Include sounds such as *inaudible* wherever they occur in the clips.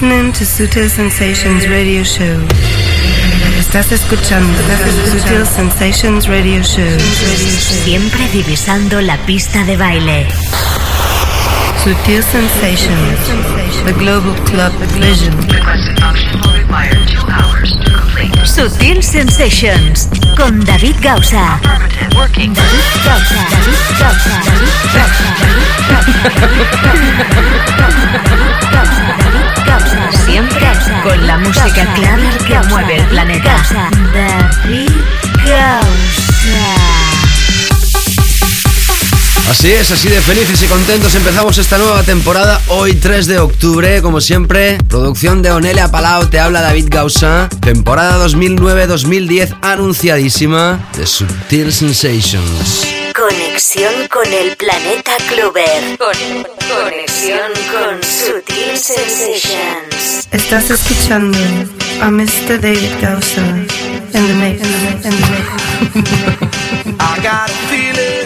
listening to Sutil Sensations Radio Show. Estás escuchando Sutil Sensations Radio Show. Siempre divisando la pista de baile. Sutil Sensations, the global club vision. Sutil Sensations con David Gausa. David Gausa. David Gausa. David Gausa. Siempre con la música clara que mueve el planeta. David Gausa. Así es, así de felices y contentos empezamos esta nueva temporada hoy 3 de octubre, como siempre, producción de Onelia Palau, te habla David Gausa, temporada 2009-2010 anunciadísima de Subtil Sensations. Conexión con el planeta Clover. conexión con Sutil Sensations. Estás escuchando a Mr. David Gausa en the mix. In the mix. I got a feeling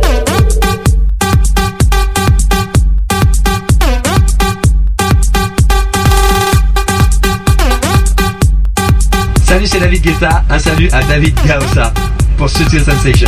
Salut, c'est David Guetta. Un salut à David Gaosa pour Sutil Sensation.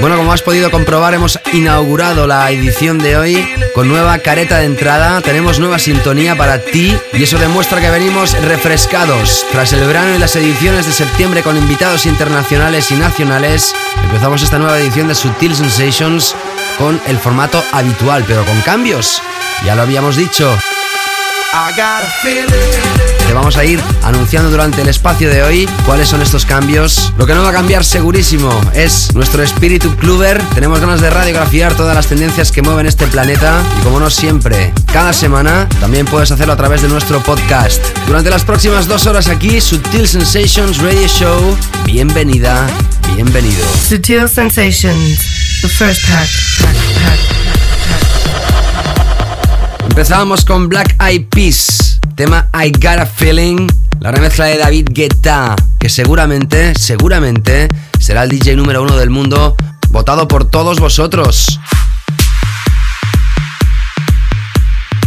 Bueno, como has podido comprobar, hemos inaugurado la edición de hoy con nueva careta de entrada, tenemos nueva sintonía para ti y eso demuestra que venimos refrescados. Tras el verano y las ediciones de septiembre con invitados internacionales y nacionales, empezamos esta nueva edición de Sutil Sensations con el formato habitual, pero con cambios. Ya lo habíamos dicho. Te vamos a ir anunciando durante el espacio de hoy cuáles son estos cambios. Lo que no va a cambiar segurísimo es nuestro espíritu cluber. Tenemos ganas de radiografiar todas las tendencias que mueven este planeta y como no siempre, cada semana también puedes hacerlo a través de nuestro podcast. Durante las próximas dos horas aquí, Sutil Sensations Radio Show. Bienvenida, bienvenido. Sutil Sensations, the first hack. Empezamos con Black Eyed Peas, tema I Got a Feeling, la remezcla de David Guetta, que seguramente, seguramente será el DJ número uno del mundo, votado por todos vosotros.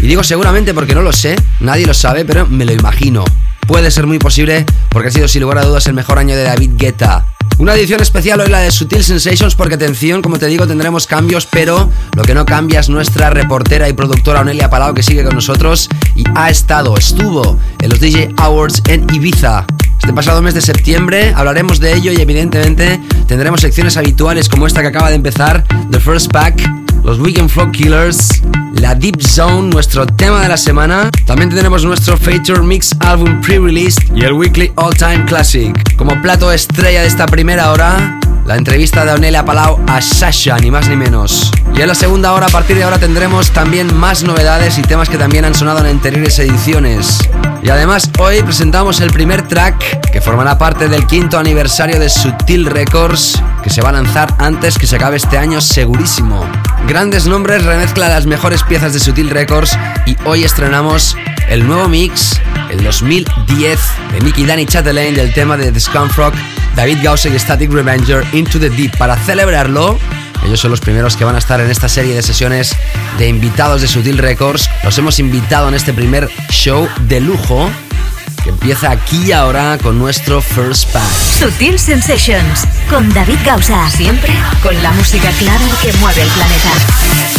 Y digo seguramente porque no lo sé, nadie lo sabe, pero me lo imagino. Puede ser muy posible porque ha sido sin lugar a dudas el mejor año de David Guetta. Una edición especial hoy la de Sutil Sensations porque atención, como te digo, tendremos cambios, pero lo que no cambia es nuestra reportera y productora Onelia Palau que sigue con nosotros y ha estado, estuvo en los DJ Awards en Ibiza. Este pasado mes de septiembre hablaremos de ello y evidentemente tendremos secciones habituales como esta que acaba de empezar, The First Pack, los Weekend Flow Killers, la Deep Zone, nuestro tema de la semana. También tendremos nuestro Feature Mix Album Pre-Released y el Weekly All Time Classic. Como plato estrella de esta primera hora, la entrevista de Onelia Palau a Sasha, ni más ni menos. Y en la segunda hora, a partir de ahora, tendremos también más novedades y temas que también han sonado en anteriores ediciones. Y además, hoy presentamos el primer track que formará parte del quinto aniversario de Sutil Records, que se va a lanzar antes que se acabe este año, segurísimo. Grandes nombres remezcla las mejores piezas de Sutil Records y hoy estrenamos el nuevo mix, el 2010, de Nicky Danny Chatelain del tema de The Scumfrog David Gause y Static Revenger Into the Deep. Para celebrarlo, ellos son los primeros que van a estar en esta serie de sesiones de invitados de Sutil Records. Los hemos invitado en este primer show de lujo que empieza aquí y ahora con nuestro First Pack. Sutil Sensations con David Gausa. Siempre con la música clara que mueve el planeta.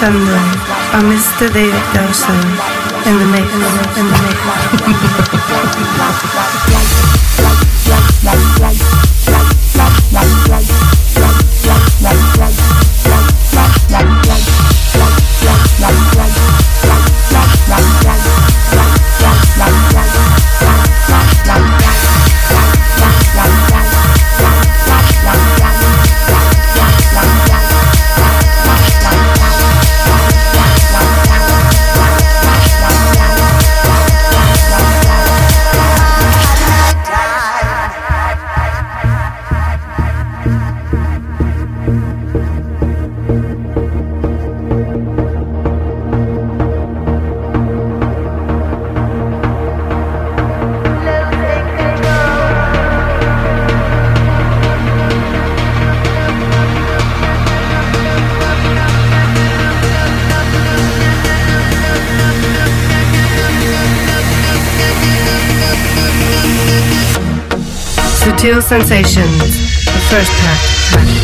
Escuchando a Mr. David Dawson Sensations, the first pack,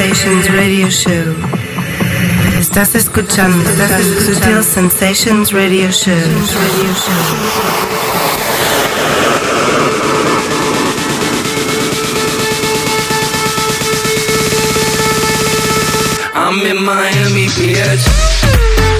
Sensations Radio Show. Estás escuchando, estás escuchando Sutil Sensations Radio Show. Radio Show. I'm in Miami, bitch.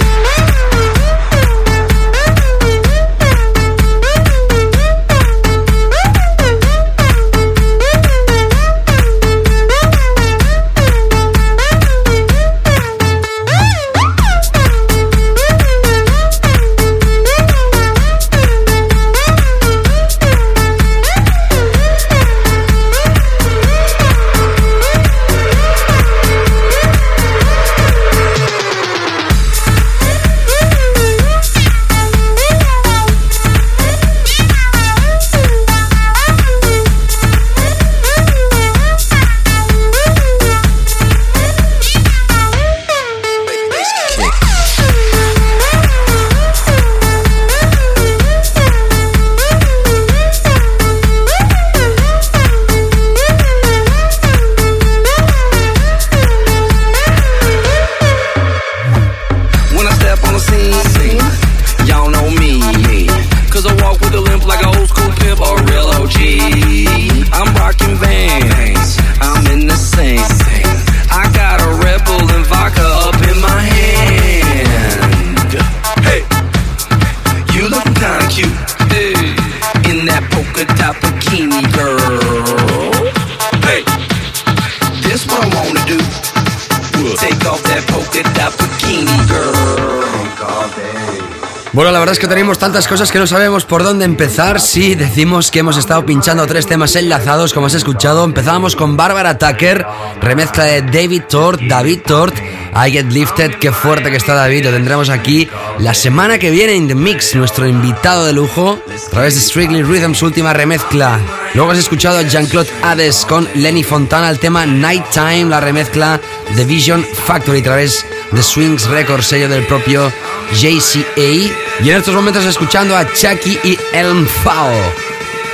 Verdad es que tenemos tantas cosas que no sabemos por dónde empezar. Sí, decimos que hemos estado pinchando tres temas enlazados, como has escuchado. Empezábamos con Barbara Tucker, remezcla de David Tort, David Tort, I Get Lifted. Qué fuerte que está David, lo tendremos aquí la semana que viene en The Mix, nuestro invitado de lujo, a través de Strictly Rhythm, su última remezcla. Luego has escuchado a Jean-Claude Hades con Lenny Fontana, el tema Nighttime, la remezcla de Vision Factory, a través de Swings Records, sello del propio JCA. Y en estos momentos escuchando a Chucky y Elm Fao.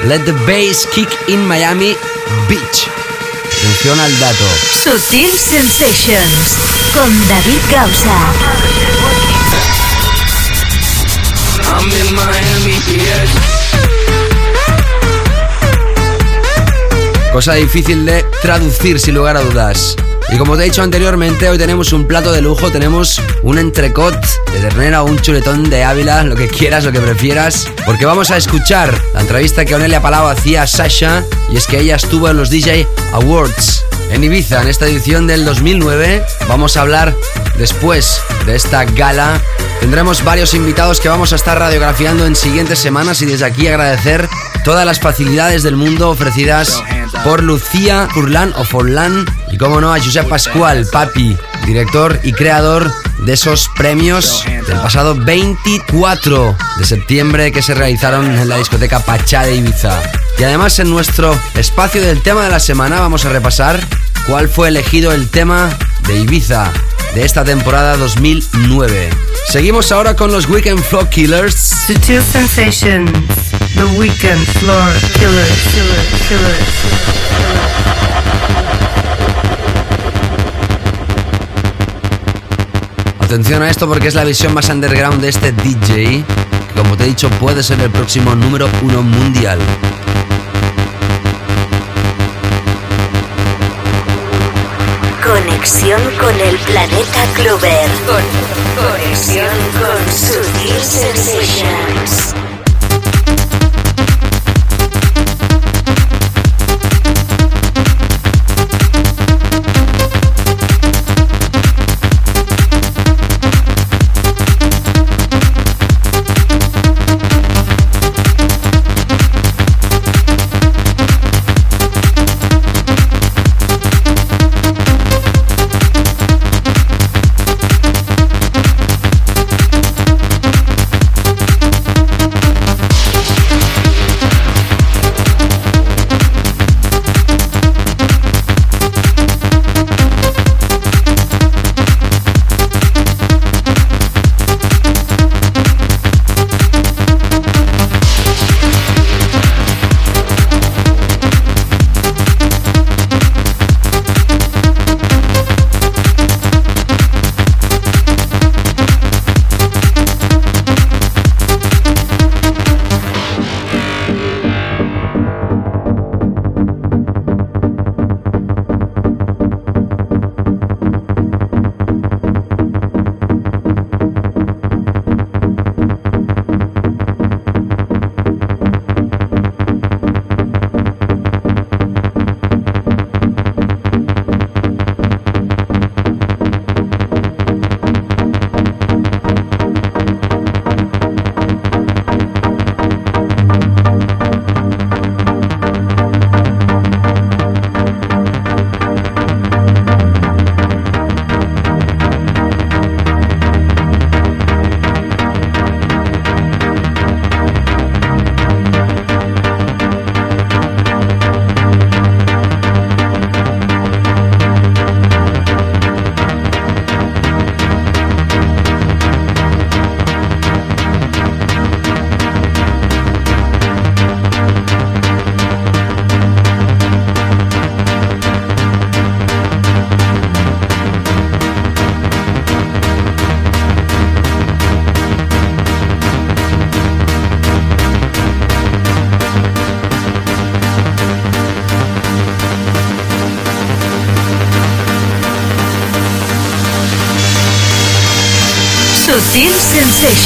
Let the bass kick in Miami Beach. Atención al dato. Sutil Sensations con David Gausa. I'm in Miami, bitch. Cosa difícil de traducir sin lugar a dudas. Y como te he dicho anteriormente, hoy tenemos un plato de lujo, tenemos un entrecot de ternera o un chuletón de Ávila, lo que quieras, lo que prefieras, porque vamos a escuchar la entrevista que Onelia Palau hacía a Sasha, y es que ella estuvo en los DJ Awards en Ibiza en esta edición del 2009. Vamos a hablar después de esta gala. Tendremos varios invitados que vamos a estar radiografiando en siguientes semanas y desde aquí agradecer todas las facilidades del mundo ofrecidas por Lucía Furlan o Forlán y como no a Josep Pascual, papi, director y creador de esos premios del pasado 24 de septiembre que se realizaron en la discoteca Pachá de Ibiza. Y además en nuestro espacio del tema de la semana vamos a repasar cuál fue elegido el tema de Ibiza de esta temporada 2009. Seguimos ahora con los Weekend Floor Killers. Atención a esto porque es la visión más underground de este DJ, que como te he dicho puede ser el próximo número uno mundial. Conexión con el planeta Clover. Con- conexión con Sutil Sensations.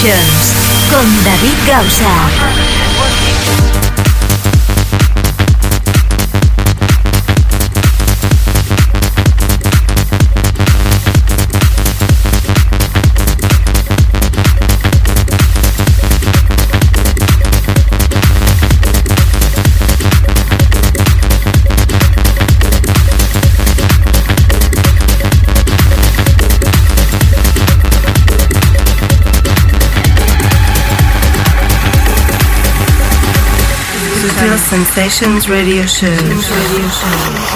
Con David Gausa. Sensations Radio Show. Radio Show.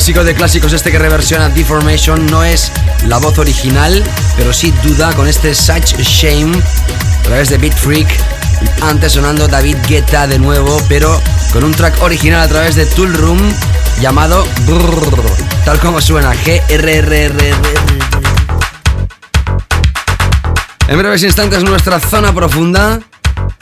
Clásico de clásicos este que reversiona Deformation no es la voz original, pero sí duda con este Such Shame a través de Beat Freak. Antes sonando David Guetta de nuevo, pero con un track original a través de Tool Room llamado Brrr, tal como suena G-R-R-R-R. En breves instantes nuestra zona profunda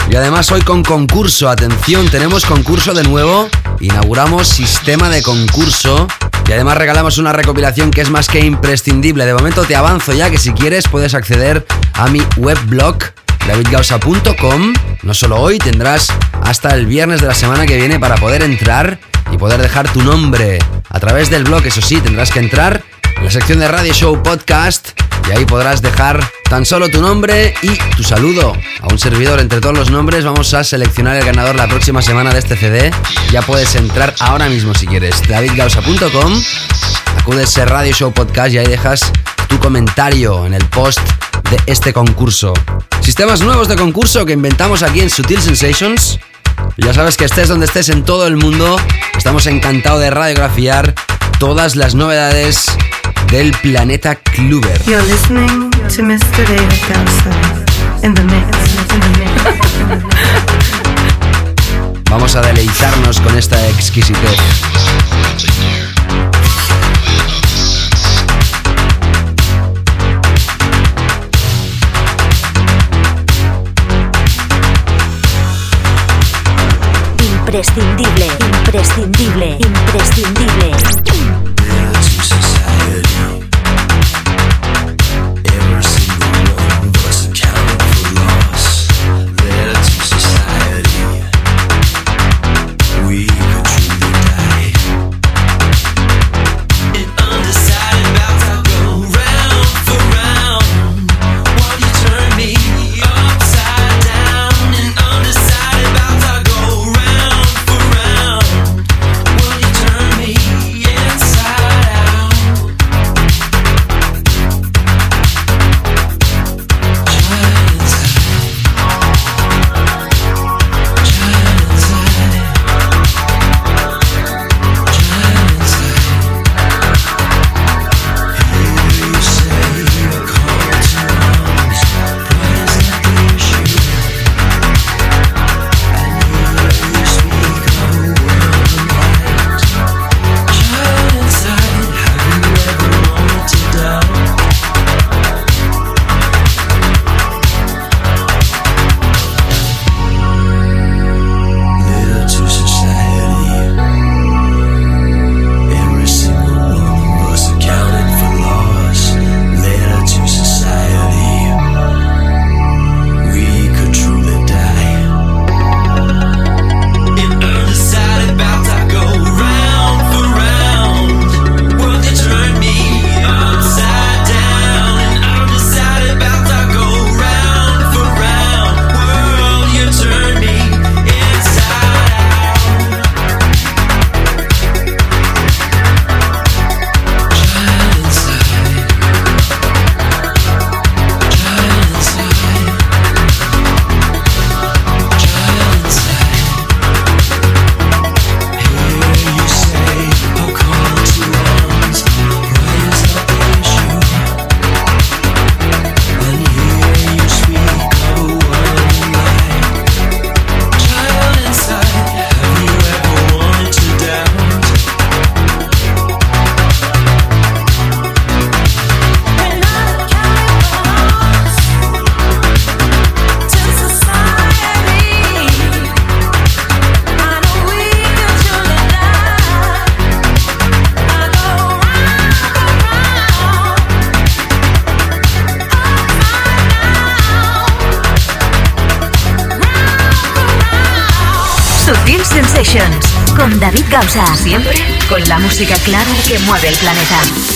y además hoy con concurso, atención, tenemos concurso de nuevo, inauguramos sistema de concurso y además regalamos una recopilación que es más que imprescindible. De momento te avanzo ya que si quieres puedes acceder a mi webblog davidgausa.com. No solo hoy, tendrás hasta el viernes de la semana que viene para poder entrar y poder dejar tu nombre a través del blog. Eso sí, tendrás que entrar en la sección de Radio Show Podcast y ahí podrás dejar tan solo tu nombre y tu saludo un servidor. Entre todos los nombres vamos a seleccionar el ganador la próxima semana de este CD. Ya puedes entrar ahora mismo si quieres. davidgausa.com, acudes a Radio Show Podcast y ahí dejas tu comentario en el post de este concurso. Sistemas nuevos de concurso que inventamos aquí en Sutil Sensations. Ya sabes que estés donde estés en todo el mundo, estamos encantados de radiografiar todas las novedades del planeta Kluber. You're listening to Mr. David in the mix. Vamos a deleitarnos con esta exquisitez. Imprescindible, imprescindible, imprescindible. Música clara que mueve el planeta.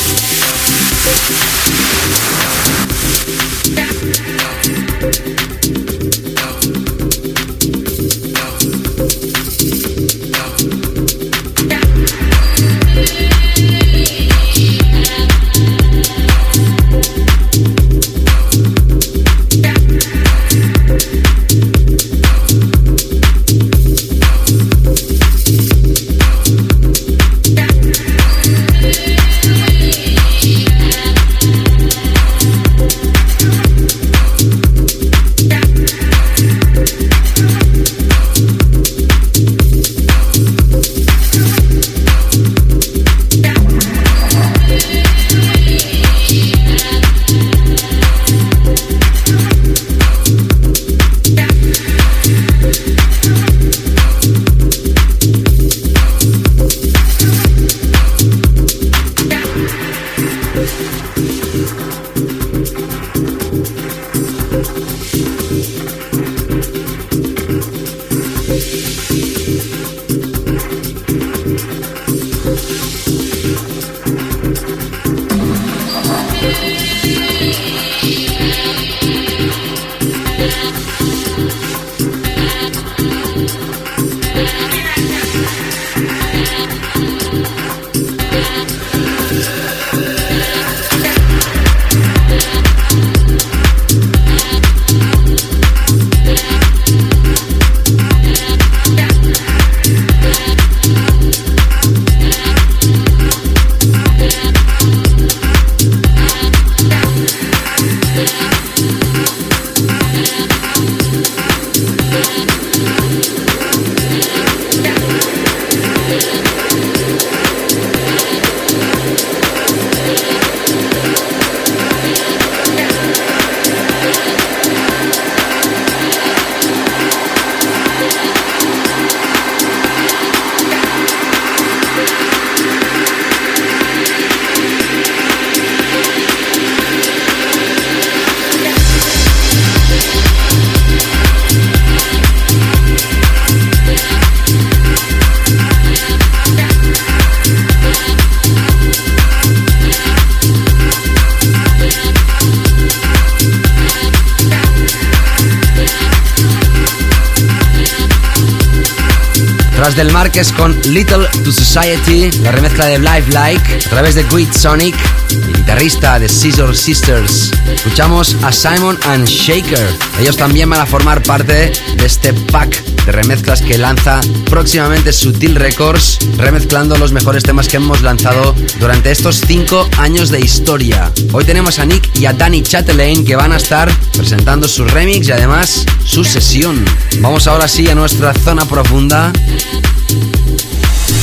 Del Marques con Little to Society, la remezcla de Live Like, a través de Great Sonic, el guitarrista de Scissor Sisters. Escuchamos a Simon and Shaker. Ellos también van a formar parte de este pack de remezclas que lanza próximamente Sutil Records, remezclando los mejores temas que hemos lanzado durante estos 5 años de historia. Hoy tenemos a Nick y a Danny Chatelain que van a estar presentando su remix y además su sesión. Vamos ahora sí a nuestra zona profunda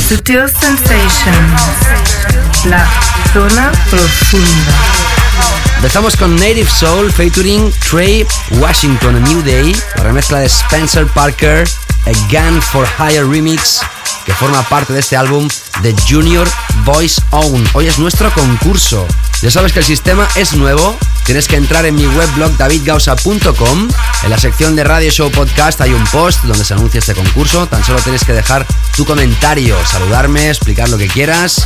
Sutil Sensations, la zona profunda. Empezamos con Native Soul featuring Trey Washington, A New Day, la remezcla de Spencer Parker, A Gun for Hire Remix, que forma parte de este álbum de Junior Voice Own. Hoy es nuestro concurso. Ya sabes que el sistema es nuevo. Tienes que entrar en mi webblog davidgausa.com. En la sección de Radio Show Podcast hay un post donde se anuncia este concurso. Tan solo tienes que dejar tu comentario, saludarme, explicar lo que quieras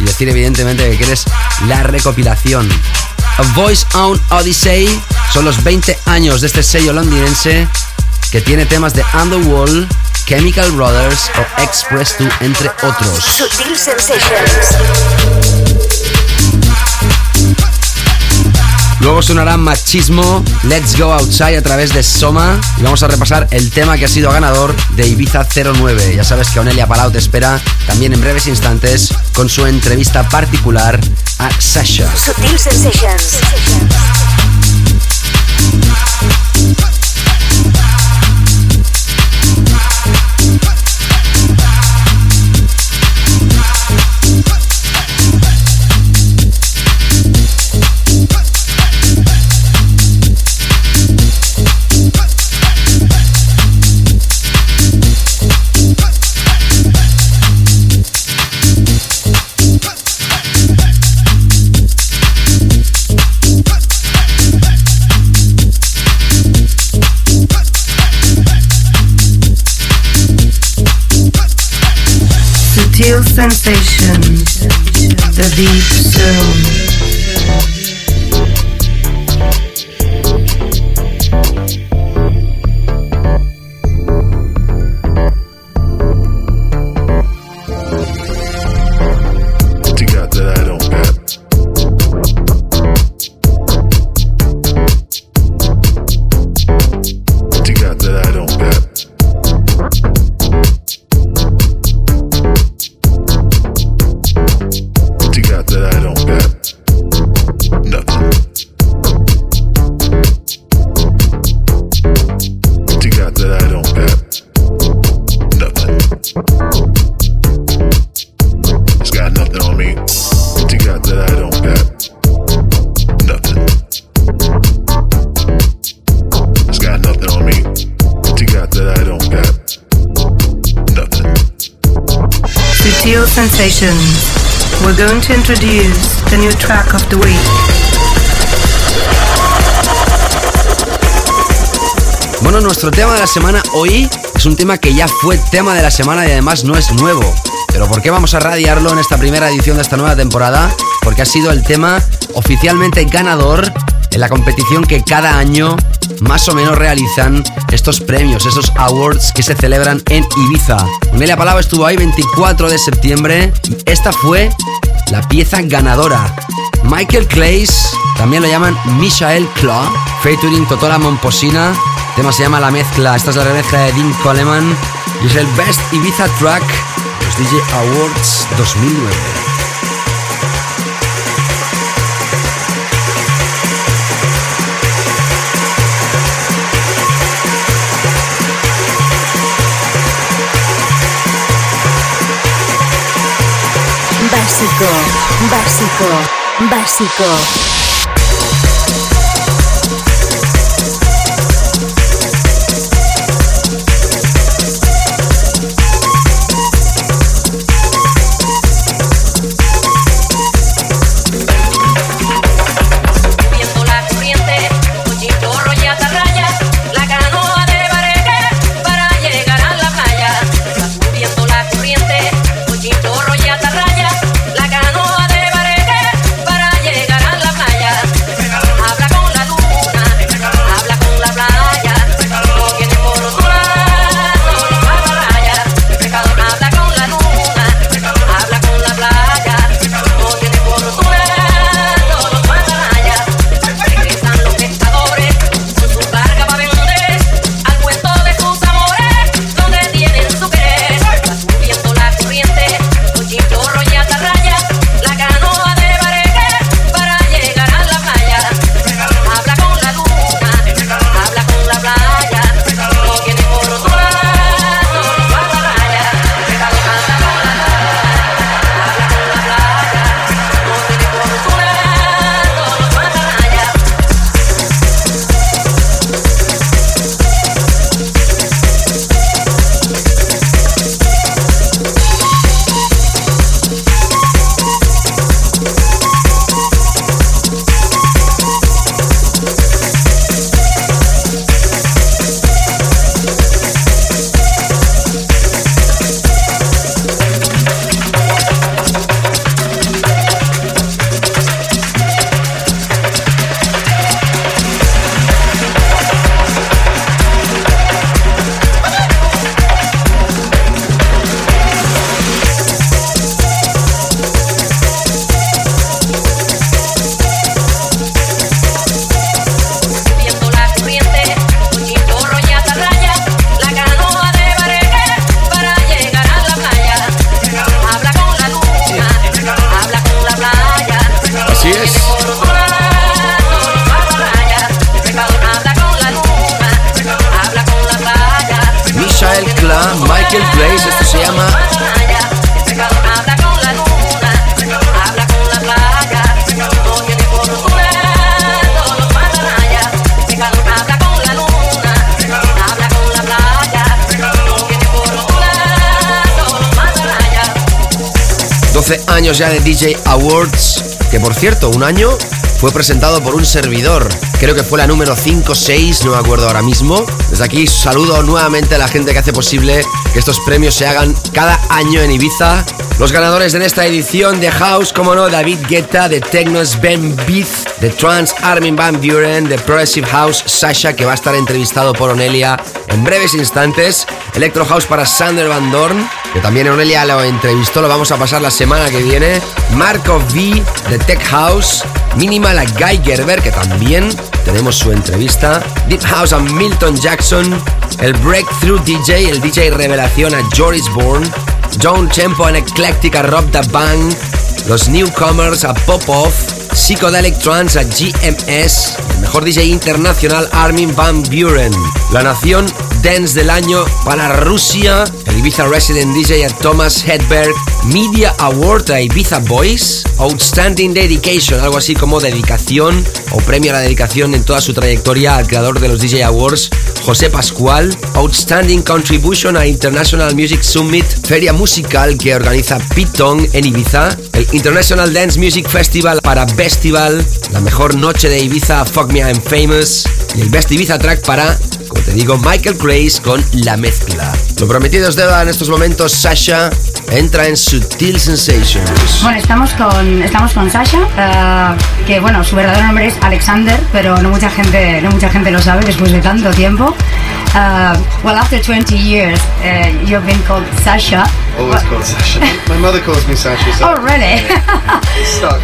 y decir evidentemente que quieres la recopilación. A Voice Own Odyssey son los 20 años de este sello londinense que tiene temas de Underworld, Chemical Brothers o Express 2 entre otros. Luego sonará Machismo, Let's Go Outside a través de Soma y vamos a repasar el tema que ha sido ganador de Ibiza 09. Ya sabes que Onelia Palau te espera también en breves instantes con su entrevista particular a Sasha. Sutil. Subtle sensations, the deep zone. We're going to introduce the new track of the week. Bueno, nuestro tema de la semana hoy es un tema que ya fue tema de la semana y además no es nuevo. Pero ¿por qué vamos a radiarlo en esta primera edición de esta nueva temporada? Porque ha sido el tema oficialmente ganador en la competición que cada año más o menos realizan estos premios, esos awards que se celebran en Ibiza. Nelia Palau estuvo ahí 24 de septiembre esta fue la pieza ganadora. Michael Clays, también lo llaman Michael Claw, featuring Totola Momposina. El tema se llama La Mezcla. Esta es la remezcla de Dean Coleman y es el Best Ibiza Track, los DJ Awards 2009. Básico, básico, básico. Awards, que por cierto, un año fue presentado por un servidor. Creo que fue la número 5 6, no me acuerdo ahora mismo. Desde aquí saludo nuevamente a la gente que hace posible que estos premios se hagan cada año en Ibiza. Los ganadores en esta edición de House, como no, David Guetta, de Technos Ben Beat, de Trans Armin Van Buren, de Progressive House Sasha, que va a estar entrevistado por Onelia en breves instantes, Electro House para Sander Van Dorn, que también Onelia lo entrevistó, lo vamos a pasar la semana que viene, Marco V de Tech House, Minimal a Guy Gerber, que también tenemos su entrevista, Deep House a Milton Jackson, el Breakthrough DJ, el DJ revelación a Joris Bourne, John Tempo en Eclectic a Rob the Bang, los Newcomers a Popov, Psychedelic Trance a GMS, el mejor DJ internacional Armin Van Buren, la nación Dance del año para Rusia, Ibiza Resident DJ a Thomas Hedberg, Media Award a Ibiza Boys, Outstanding Dedication, algo así como dedicación o premio a la dedicación en toda su trayectoria al creador de los DJ Awards, José Pascual, Outstanding Contribution a International Music Summit, feria musical que organiza Piton en Ibiza, el International Dance Music Festival para Festival, la mejor noche de Ibiza Fuck Me I'm Famous. Y el Best Ibiza Track para, te digo, Michael Grace con La Mezcla. Lo prometido es deuda en estos momentos, Sasha entra en Sutil Sensations. Bueno, estamos con, estamos con Sasha, uh, que bueno, su verdadero nombre es Alexander, pero no mucha gente, no mucha gente lo sabe después de tanto tiempo. Uh, well, after 20 years, uh, you've been called Sasha. Always called Sasha. My mother calls me Sasha. So *laughs* oh, really? stuck.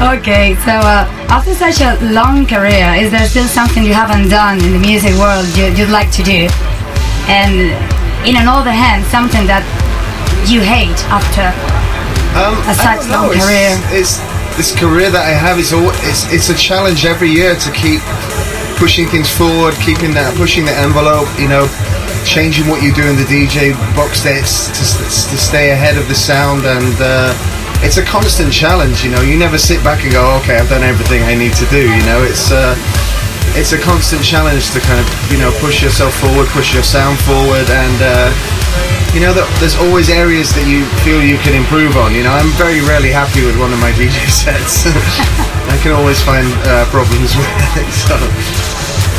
*laughs* *laughs* okay, so uh, after such a long career, is there still something you haven't done in the music world you, would like to do? And in another hand, something that you hate after um, a such long it's, career? It's, this career that I have is all, it's, it's a challenge every year to keep pushing things forward, keeping that, pushing the envelope, you know, changing what you do in the DJ box sets to, to stay ahead of the sound and uh, it's a constant challenge you know. You never sit back and go okay I've done everything I need to do you know. It's uh, it's a constant challenge to kind of you know push yourself forward push your sound forward and uh, you know that there's always areas that you feel you can improve on you know? I'm very rarely happy with one of my DJ *laughs* sets. *laughs* I can always find uh, problems with it *laughs* so.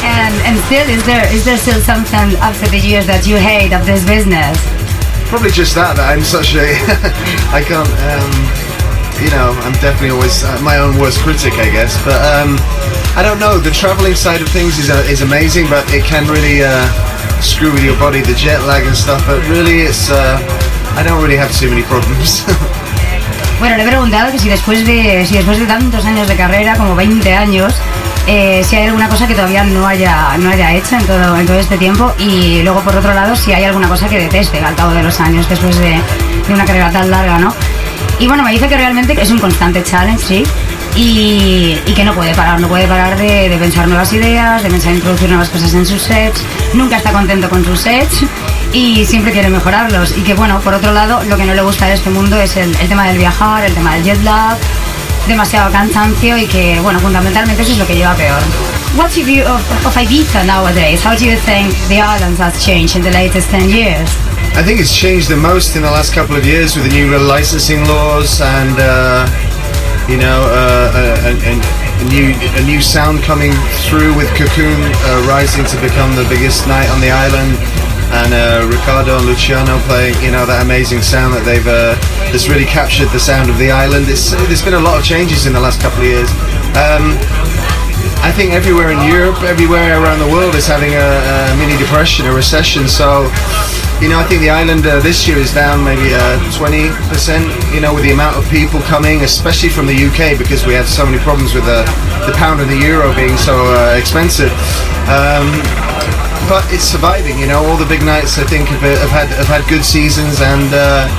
And and still, is there is there still something after the years that you hate of this business? Probably just that that I'm such a I can't um, you know I'm definitely always uh, my own worst critic I guess. But um, I don't know the traveling side of things is uh, is amazing but it can really uh, screw with your body the jet lag and stuff but really it's uh, I don't really have too many problems. *laughs* Bueno, le he preguntado que si después de si después de tantos años de carrera, como 20 años, eh, si hay alguna cosa que todavía no haya, no haya hecho en todo, en todo este tiempo y luego por otro lado si hay alguna cosa que deteste al cabo de los años después de, de una carrera tan larga, ¿no? Y bueno, me dice que realmente es un constante challenge, sí, y, y, que no puede parar, no puede parar de, de, pensar nuevas ideas, de pensar en introducir nuevas cosas en sus sets, nunca está contento con sus sets y siempre quiere mejorarlos. Y que bueno, por otro lado, lo que no le gusta de este mundo es el, el tema del viajar, el tema del jet lag, demasiado cansancio y que, bueno, fundamentalmente eso es lo que lleva peor. What's your view of, of Ibiza nowadays? How do you think the islands has changed in the latest 10 years? I think it's changed the most in the last couple of years with the new licensing laws and, uh, you know, uh, a, a, a, new a new sound coming through with Cocoon uh, rising to become the biggest night on the island and uh, Ricardo and Luciano playing, you know, that amazing sound that they've uh, that's really captured the sound of the island. It's, there's been a lot of changes in the last couple of years. Um, I think everywhere in Europe, everywhere around the world is having a, a mini depression, a recession. So, you know, I think the island uh, this year is down maybe uh, 20%, you know, with the amount of people coming, especially from the UK, because we have so many problems with the, the pound and the euro being so uh, expensive. Um, but it's surviving. You know, all the big nights I think have, have had have had good seasons, and uh,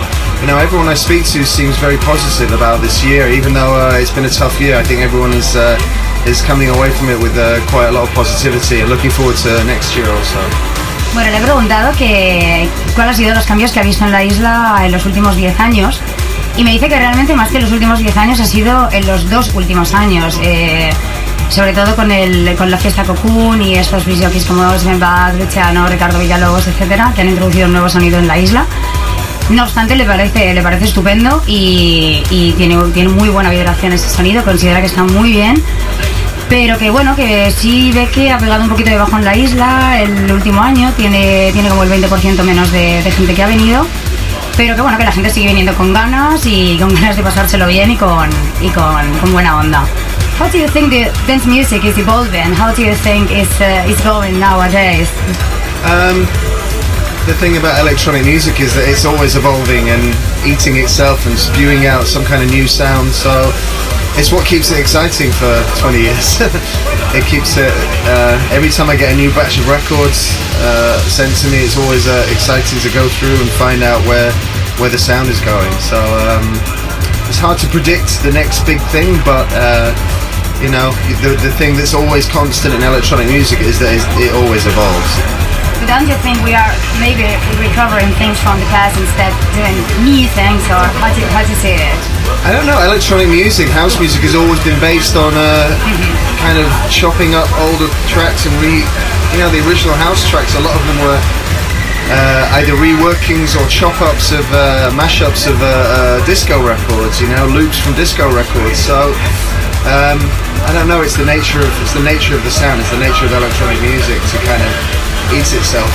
you know everyone I speak to seems very positive about this year. Even though uh, it's been a tough year, I think everyone is uh, is coming away from it with uh, quite a lot of positivity and looking forward to next year also. Bueno, le he preguntado que cuáles han sido los cambios que ha visto en la isla en los últimos 10 años y me dice que realmente más que los últimos 10 años ha sido en los dos últimos años. Eh, sobre todo con, el, con la fiesta Cocoon y estos visjockeys como Sven Bad, Luciano, Ricardo Villalobos, etcétera, que han introducido un nuevo sonido en la isla. No obstante, le parece, le parece estupendo y, y tiene, tiene muy buena vibración ese sonido, considera que está muy bien pero que bueno, que sí ve que ha pegado un poquito de bajo en la isla el último año, tiene, tiene como el 20% menos de, de gente que ha venido, pero que bueno, que la gente sigue viniendo con ganas y con *laughs* ganas de pasárselo bien y con, y con, con buena onda. How do you think the dance music is evolving? How do you think it's, uh, it's going nowadays? Um, the thing about electronic music is that it's always evolving and eating itself and spewing out some kind of new sound. So it's what keeps it exciting for 20 years. *laughs* it keeps it. Uh, every time I get a new batch of records uh, sent to me, it's always uh, exciting to go through and find out where where the sound is going. So um, it's hard to predict the next big thing, but. Uh, you know, the, the thing that's always constant in electronic music is that it always evolves. But don't you think we are maybe recovering things from the past instead of doing new things, or how do, how do you see it? I don't know. Electronic music, house music has always been based on uh, kind of chopping up older tracks and re, you know, the original house tracks. A lot of them were uh, either reworkings or chop ups of uh, mashups of uh, uh, disco records. You know, loops from disco records. So. Um, I don't know. It's the nature of it's the nature of the sound. It's the nature of electronic music to kind of eat itself.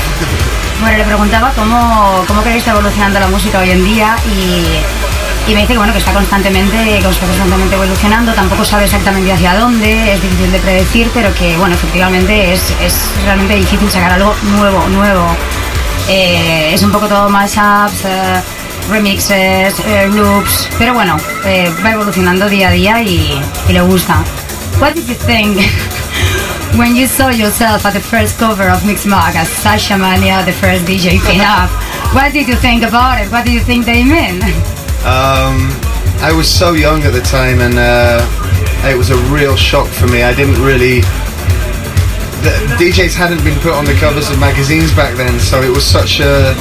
Bueno, le preguntaba cómo, cómo cree que está evolucionando la música hoy en día y, y me dice que, bueno, que está constantemente, que está constantemente evolucionando, tampoco sabe exactamente hacia dónde, es difícil de predecir, pero que, bueno, efectivamente es, es realmente difícil sacar algo nuevo, nuevo. Eh, es un poco todo mashups, eh, remixes, eh, loops, pero bueno, eh, va evolucionando día a día y, y le gusta. What did you think *laughs* when you saw yourself at the first cover of Mix Mag as Sasha Mania, the first DJ pin-up? What did you think about it? What do you think they mean? Um, I was so young at the time, and uh, it was a real shock for me. I didn't really. The DJs hadn't been put on the covers of magazines back then, so it was such a,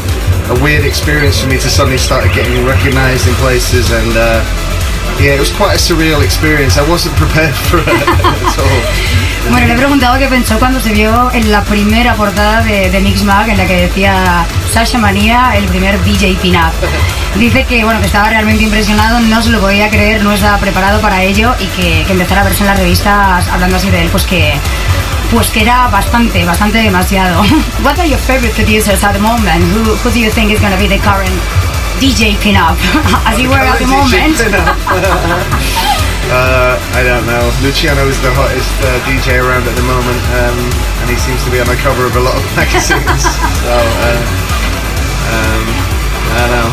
a weird experience for me to suddenly start getting recognised in places and. Uh, yeah, it was quite a surreal experience. I wasn't *laughs* prepared for it at all. Bueno, le he preguntado qué pensó cuando se vio en la primera portada de, de Mix Mag en la que decía Sasha Mania, el primer DJ pin-up. Dice que bueno que estaba realmente impresionado, no se lo podía creer, no estaba preparado para ello y que, que empezara a verse en las revistas hablando así de él, pues que pues que era bastante, bastante demasiado. *laughs* What are your favorite producers at the moment? Who, who do you think is going to be the current DJ pin-up *laughs* as you were at the *laughs* moment? *laughs* Uh, I don't know. Luciano is the hottest uh, DJ around at the moment, um, and he seems to be on the cover of a lot of magazines. so, uh, um, I don't know.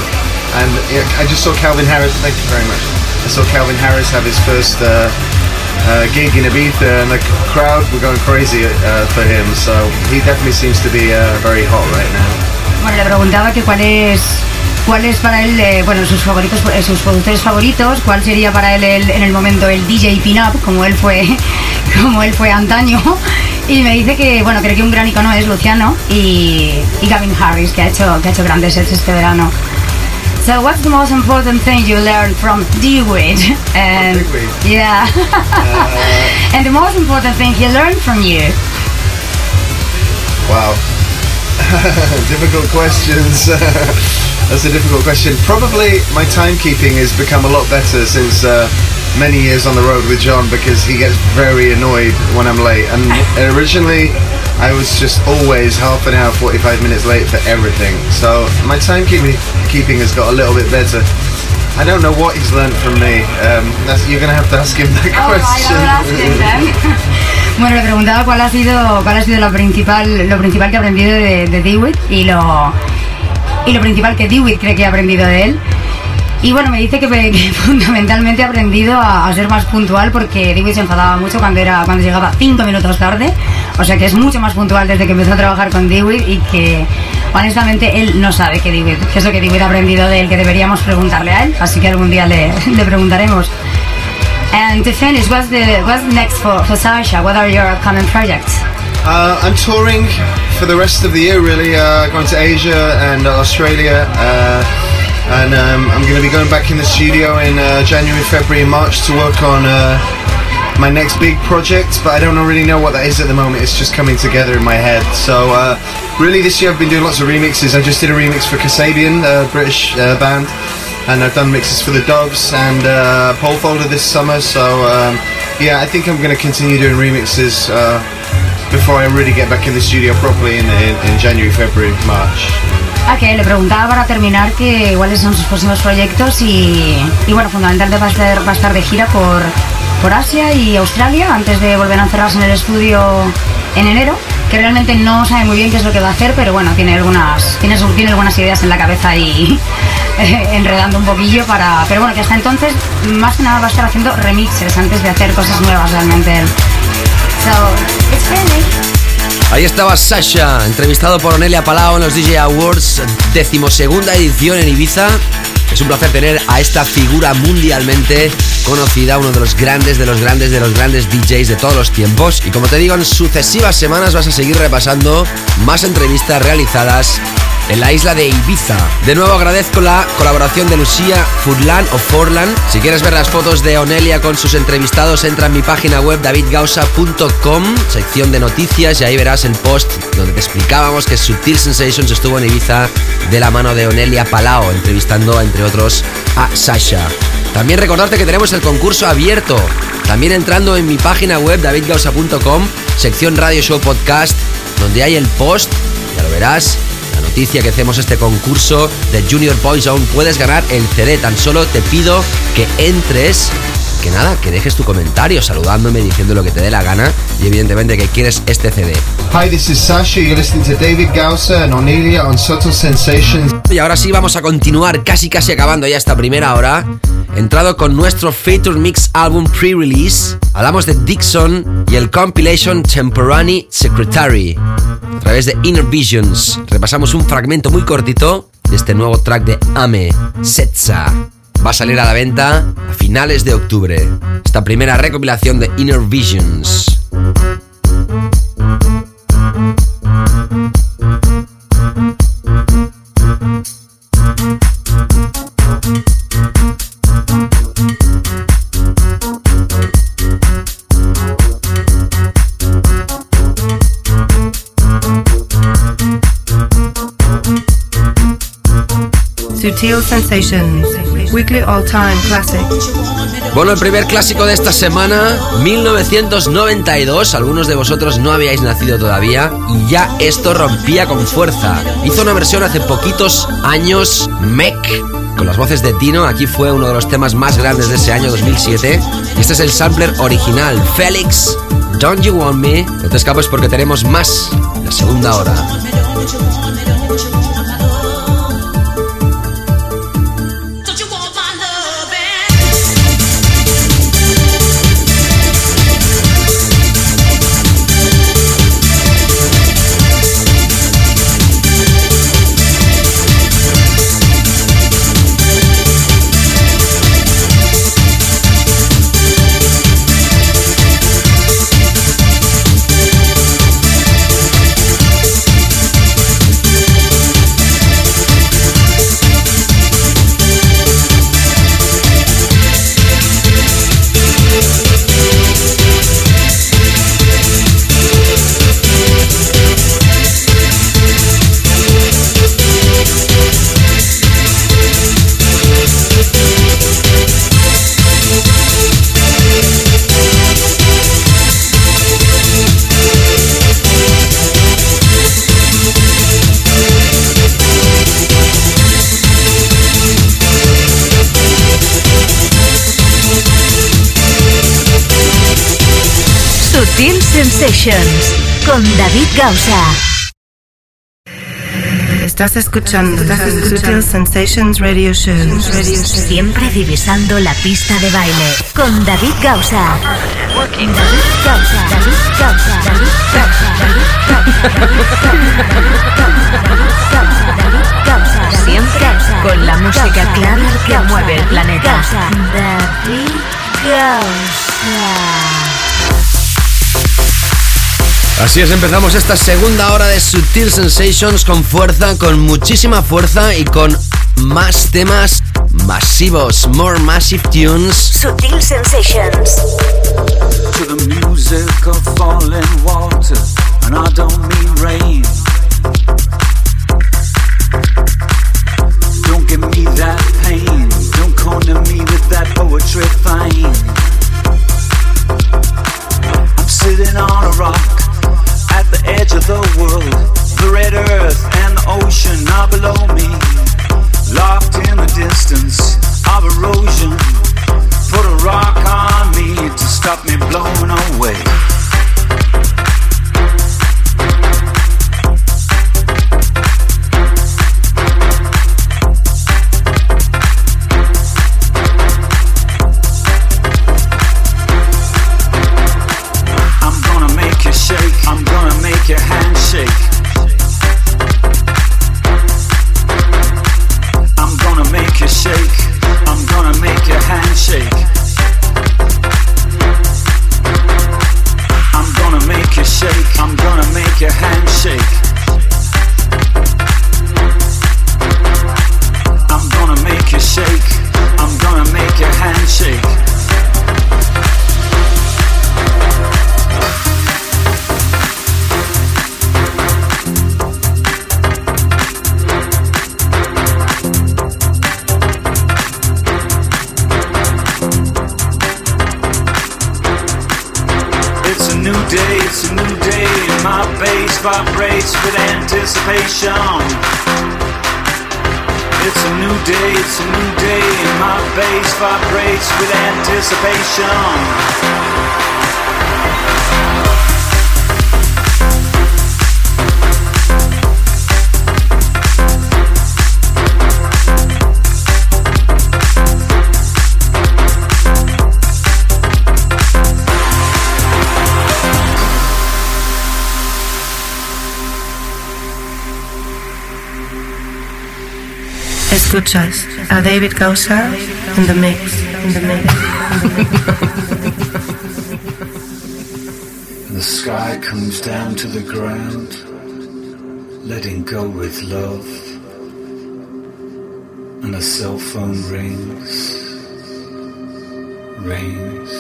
And yeah, I just saw Calvin Harris. Thank you very much. I saw Calvin Harris have his first uh, uh, gig in Ibiza, and the crowd were going crazy uh, for him. So he definitely seems to be uh, very hot right now. Bueno, le preguntaba que cuál es cuál es para él, eh, bueno, sus favoritos, eh, sus productores favoritos, cuál sería para él el- en el momento el DJ pin-up, como él fue, *laughs* como él fue antaño. Y me dice que, bueno, creo que un gran icono es Luciano y, y Gavin Harris, que ha hecho, que ha hecho grandes sets este verano. So, what's the most important thing you learned from D-Wit? And Dewey? yeah, *laughs* and the most important thing he learned from you. Wow. *laughs* difficult questions. *laughs* That's a difficult question. Probably my timekeeping has become a lot better since uh, many years on the road with John because he gets very annoyed when I'm late. And originally, I was just always half an hour, 45 minutes late for everything. So my timekeeping keeping has got a little bit better. I don't know what he's learned from me. Um, that's, you're going to have to ask him that Oh, question. *laughs* Bueno, le preguntaba cuál ha sido, cuál ha sido lo principal, lo principal que ha aprendido de, de y lo, y lo principal que Dewitt cree que ha aprendido de él. Y bueno, me dice que, *laughs* fundamentalmente ha aprendido a, ser más puntual porque Dewitt se enfadaba mucho cuando, era, cuando llegaba cinco minutos tarde. O sea que es mucho más puntual desde que empezó a trabajar con Dewitt y que honestamente él no sabe que, Dewitt, que es lo que Dewitt ha aprendido de él, que deberíamos preguntarle a él. Así que algún día le, *laughs* le preguntaremos. And to finish, what's the what's next for, for Sasha? What are your upcoming projects? Uh, I'm touring for the rest of the year, really. Uh, going to Asia and Australia. Uh, and um, I'm going to be going back in the studio in uh, January, February, and March to work on uh, my next big project. But I don't really know what that is at the moment. It's just coming together in my head. So, uh, really, this year I've been doing lots of remixes. I just did a remix for Kasabian, a British band. And I've done mixes for the Doves and uh, Pole Folder this summer. So, um, yeah, I think I'm going to continue doing remixes uh, before I really get back in the studio properly in, in, in January, February, March. Ok, le preguntaba para terminar que cuáles son sus próximos proyectos y, y bueno, fundamentalmente va a estar, va a estar de gira por, por Asia y Australia antes de volver a encerrarse en el estudio en enero, que realmente no sabe muy bien qué es lo que va a hacer, pero bueno, tiene algunas, tiene, tiene algunas ideas en la cabeza y *laughs* enredando un poquillo para... Pero bueno, que hasta entonces más que nada va a estar haciendo remixes antes de hacer cosas nuevas realmente. So, it's. Ahí estaba Sasha, entrevistado por Onelia Palau en los DJ Awards, decimosegunda edición en Ibiza. Es un placer tener a esta figura mundialmente conocida, uno de los grandes, de los grandes, de los grandes DJs de todos los tiempos. Y como te digo, en sucesivas semanas vas a seguir repasando más entrevistas realizadas en la isla de Ibiza. De nuevo agradezco la colaboración de Lucía Furlan o Forlan. Si quieres ver las fotos de Onelia con sus entrevistados, entra en mi página web davidgausa.com, sección de noticias, y ahí verás el post donde te explicábamos que Subtil Sensations estuvo en Ibiza de la mano de Onelia Palao, entrevistando entre otros a Sasha. También recordarte que tenemos el concurso abierto. También entrando en mi página web davidgausa.com, sección Radio Show Podcast, donde hay el post, ya lo verás, la noticia que hacemos este concurso de Junior Poison, puedes ganar el CD. Tan solo te pido que entres, que nada, que dejes tu comentario saludándome, diciendo lo que te dé la gana y evidentemente que quieres este CD. Hi, this is Sasha. You're listening to David Gausser and Onelia on Subtle Sensations. Y ahora sí vamos a continuar casi casi acabando ya esta primera hora. Entrado con nuestro Feature Mix álbum pre-release, hablamos de Dixon y el compilation Temporary Secretary. A través de Inner Visions, repasamos un fragmento muy cortito de este nuevo track de Ame, Setsa. Va a salir a la venta a finales de octubre. Esta primera recopilación de Inner Visions. Sutil Sensations, weekly all-time classic. Bueno, el primer clásico de esta semana, 1992. Algunos de vosotros no habíais nacido todavía y ya esto rompía con fuerza. Hizo una versión hace poquitos años, Mec, con las voces de Tino. Aquí fue uno de los temas más grandes de ese año 2007. Y este es el sampler original, Félix. Don't You Want Me. No te escapes porque tenemos más. La segunda hora. Sensations con David Gausa. Estás escuchando Sutil Sensations Radio Show. Radio Show. Siempre divisando la pista de baile con David Gausa. David Gausa. David Gausa. David Gausa. David Gausa. David Gausa. Siempre con la música clara que mueve el planeta. David Gausa. Así es, empezamos esta segunda hora de Sutil Sensations con fuerza, con muchísima fuerza y con más temas masivos, more massive tunes. Sutil Sensations. to the music of falling water, and I don't mean rain. Don't give me that pain, don't corner me with that poetry fine. at the edge of the world. The red earth and the ocean are below me, locked in the distance of erosion. Put a rock on me to stop me blowing away. It's a new day, it's a new day, and my face vibrates with anticipation. Suchas, a David Gausar in the mix, in the mix. *laughs* the sky comes down to the ground, letting go with love, and a cell phone rings, rings.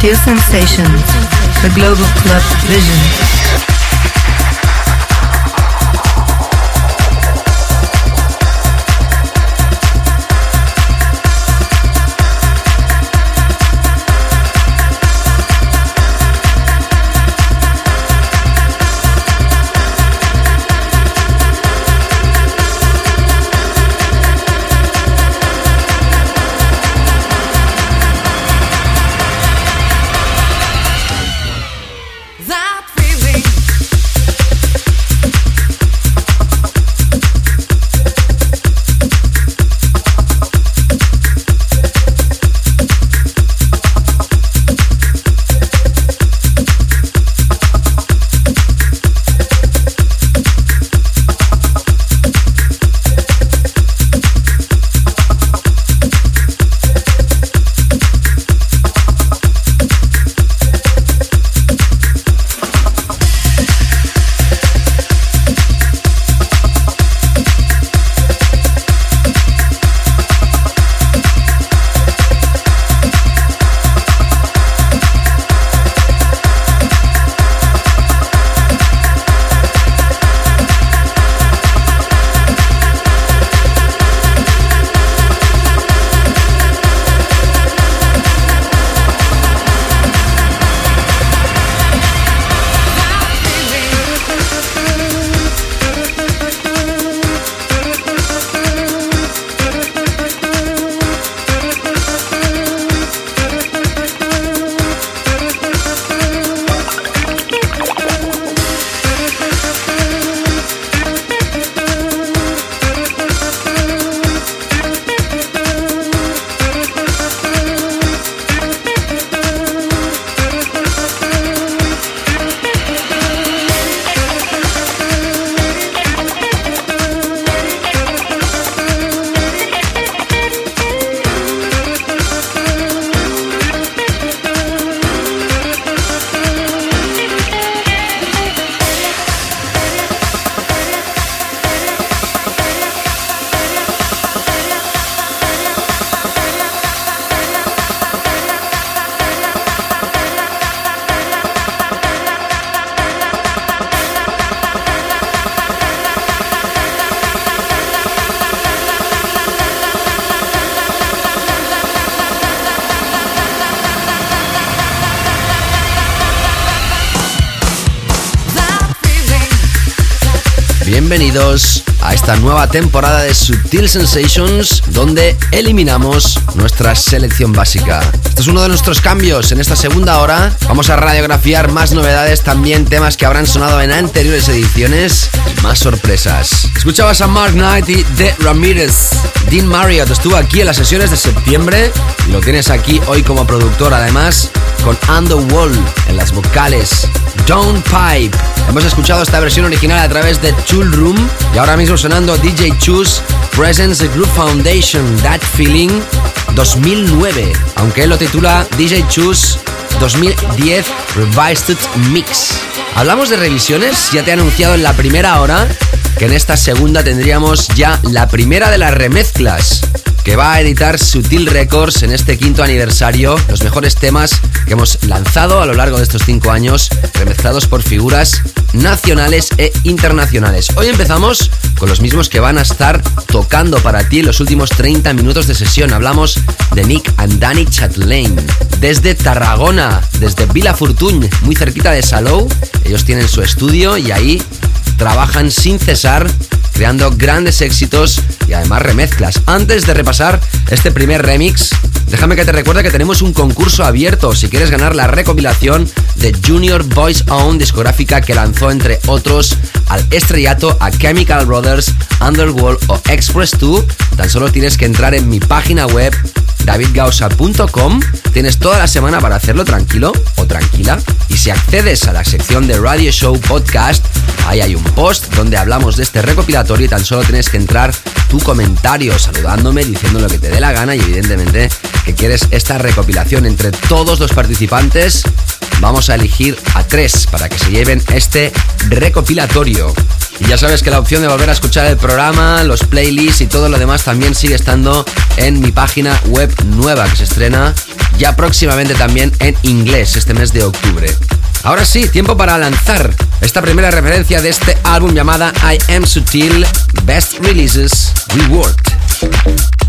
Two sensations. The global club vision. Bienvenidos a esta nueva temporada de Subtil Sensations donde eliminamos nuestra selección básica. Este es uno de nuestros cambios. En esta segunda hora vamos a radiografiar más novedades, también temas que habrán sonado en anteriores ediciones, más sorpresas. Escuchabas a Mark Knight y The Ramirez. Dean Marriott estuvo aquí en las sesiones de septiembre y lo tienes aquí hoy como productor además con Underwall en las vocales. Don't Pipe. Hemos escuchado esta versión original a través de Tool Room y ahora mismo sonando DJ Choose Presence Group Foundation That Feeling 2009, aunque él lo titula DJ Choose 2010 Revised Mix. Hablamos de revisiones, ya te he anunciado en la primera hora que en esta segunda tendríamos ya la primera de las remezclas que va a editar Sutil Records en este quinto aniversario. Los mejores temas que hemos lanzado a lo largo de estos cinco años, remezclados por figuras nacionales e internacionales. Hoy empezamos con los mismos que van a estar tocando para ti en los últimos 30 minutos de sesión. Hablamos de Nick and Danny Chatelain. Desde Tarragona, desde Vila Fortuny, muy cerquita de Salou. Ellos tienen su estudio y ahí trabajan sin cesar creando grandes éxitos y además remezclas. Antes de repasar este primer remix, déjame que te recuerde que tenemos un concurso abierto si quieres ganar la recopilación de Junior Boys Own discográfica que lanzó entre otros al estrellato a Chemical Brothers, Underworld o Express 2. Tan solo tienes que entrar en mi página web davidgausa.com. Tienes toda la semana para hacerlo tranquilo o tranquila. Y si accedes a la sección de Radio Show Podcast, ahí hay un post donde hablamos de este recopilatorio y tan solo tienes que entrar tu comentario saludándome, diciendo lo que te dé la gana y evidentemente que quieres esta recopilación entre todos los participantes. Vamos a elegir a tres para que se lleven este recopilatorio. Y ya sabes que la opción de volver a escuchar el programa, los playlists y todo lo demás también sigue estando en mi página web nueva que se estrena ya próximamente también en inglés este mes de octubre. Ahora sí, tiempo para lanzar esta primera referencia de este álbum llamada I Am Sutil Best Releases Reward.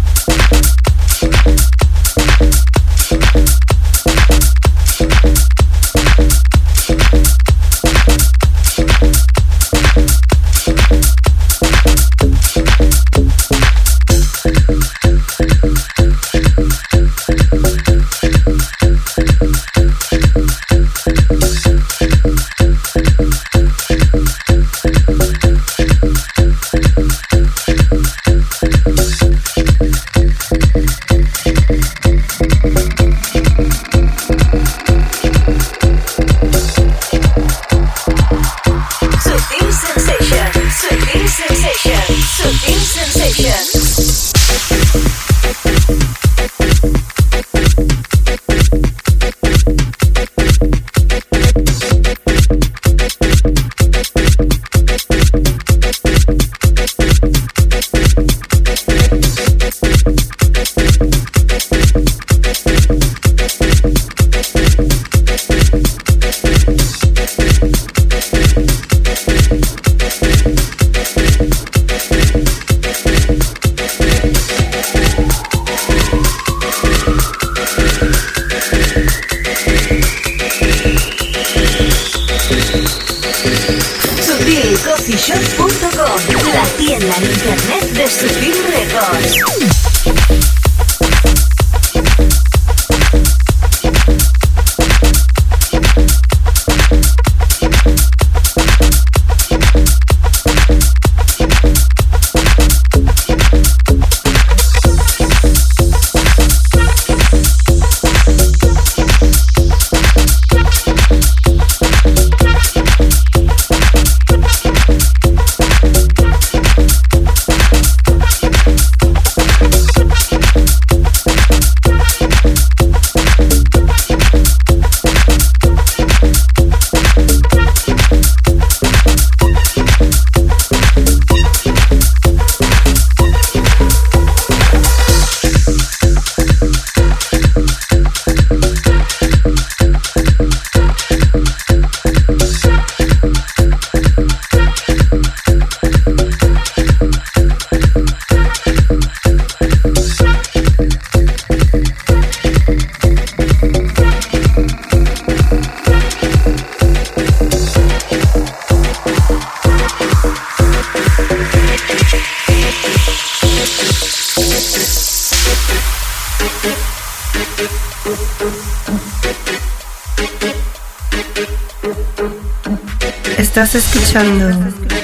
Escuchando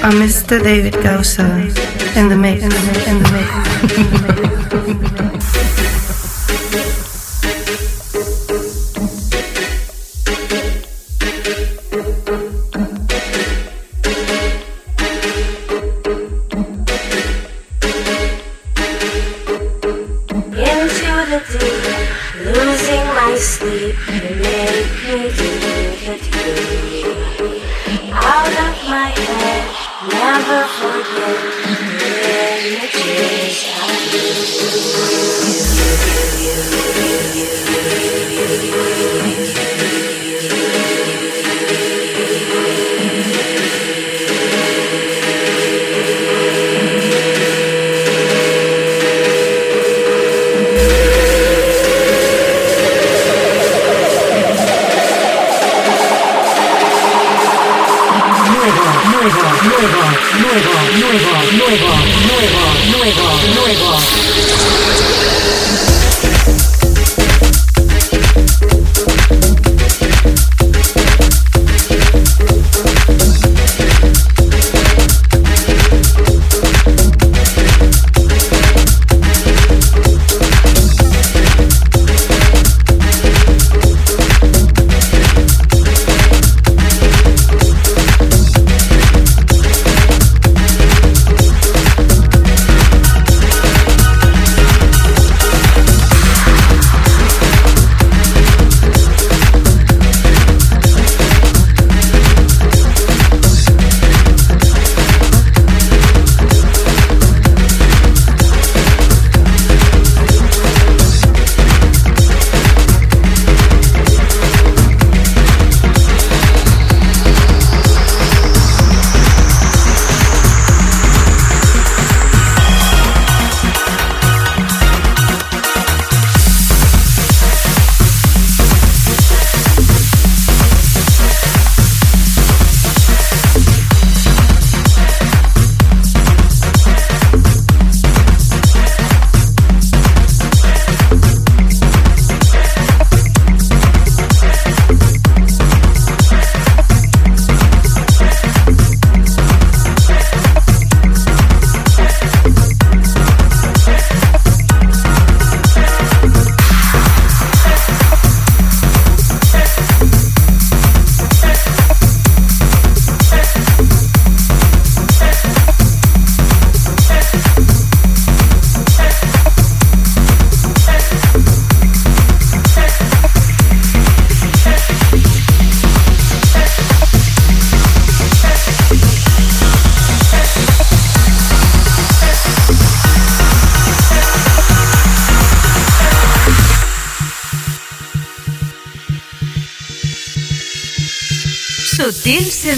a Mr. David Gausa en the mix. In the, in the mix.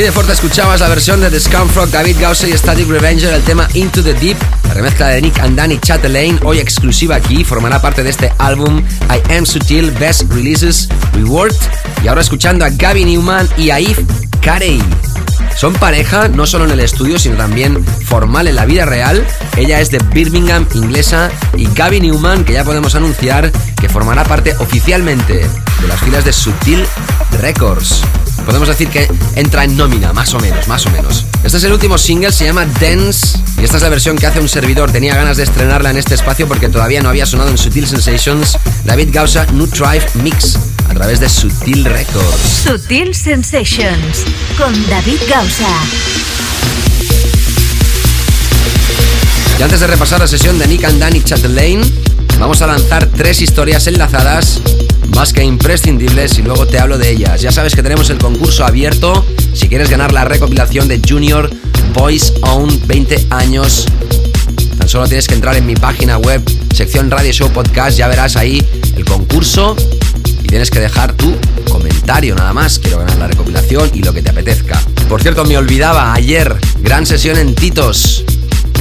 Así de fuerte escuchabas la versión de The Scumfrog, David Gause y Static Revenger, el tema Into the Deep, la remezcla de Nick and Danny Chatelaine, hoy exclusiva aquí, formará parte de este álbum I Am Sutil Best Releases Reward. Y ahora escuchando a Gabby Newman y a Yves Carey. Son pareja no solo en el estudio, sino también formal en la vida real. Ella es de Birmingham, inglesa, y Gaby Newman, que ya podemos anunciar que formará parte oficialmente de las filas de Sutil Records. Podemos decir que entra en nómina, más o menos, más o menos. Este es el último single, se llama Dance, y esta es la versión que hace un servidor. Tenía ganas de estrenarla en este espacio porque todavía no había sonado en Sutil Sensations. David Gausa New Drive Mix a través de Sutil Records. Sutil Sensations con David Gausa. Y antes de repasar la sesión de Nick and Danny Chatelaine, vamos a lanzar tres historias enlazadas más que imprescindibles y luego te hablo de ellas. Ya sabes que tenemos el concurso abierto si quieres ganar la recopilación de Junior Voice Own 20 años. Tan solo tienes que entrar en mi página web, sección Radio Show Podcast, ya verás ahí el concurso y tienes que dejar tu comentario nada más. Quiero ganar la recopilación y lo que te apetezca. Por cierto, me olvidaba, ayer, gran sesión en Titos,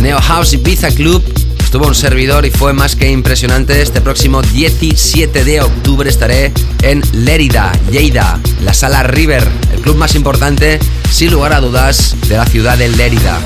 Neo House Ibiza Club. Estuvo un servidor y fue más que impresionante. Este próximo 17 de octubre estaré en Lérida, Lleida, la sala River, el club más importante, sin lugar a dudas, de la ciudad de Lérida.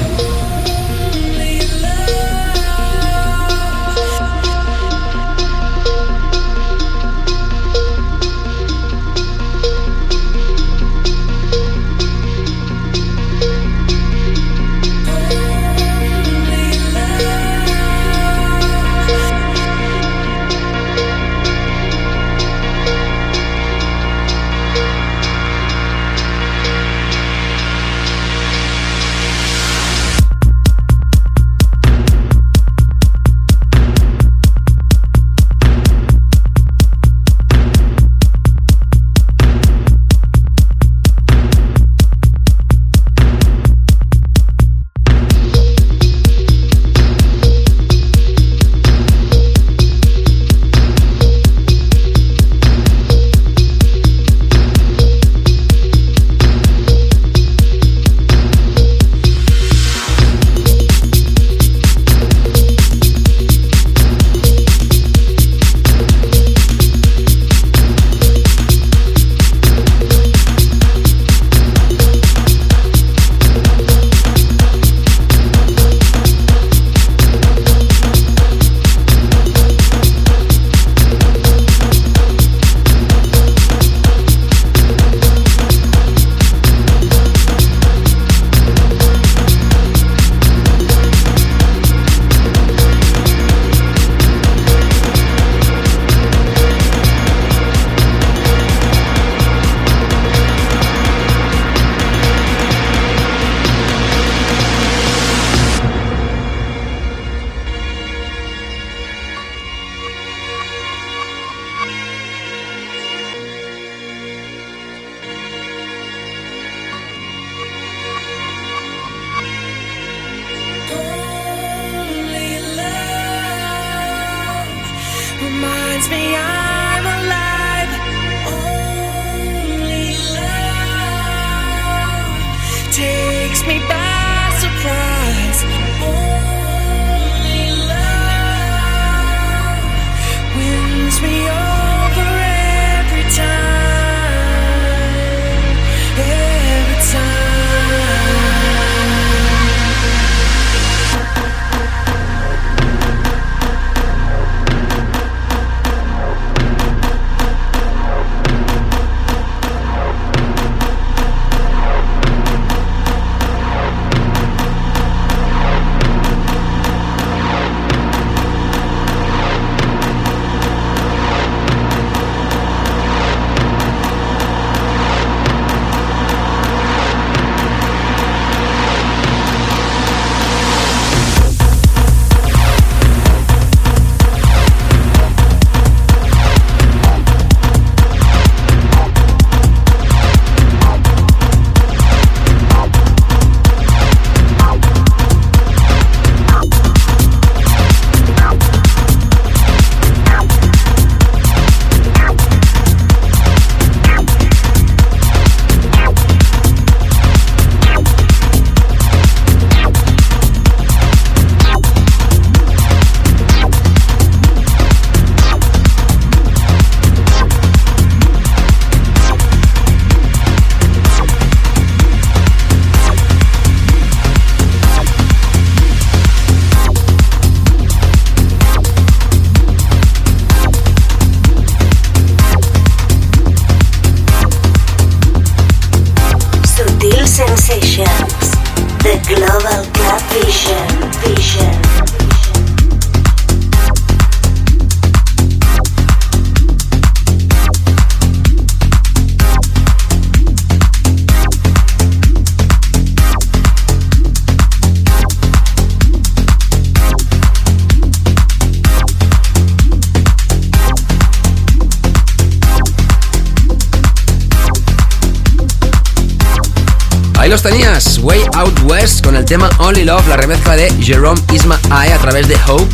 Way Out West con el tema Only Love, la remezcla de Jerome Isma Ae a través de Hope.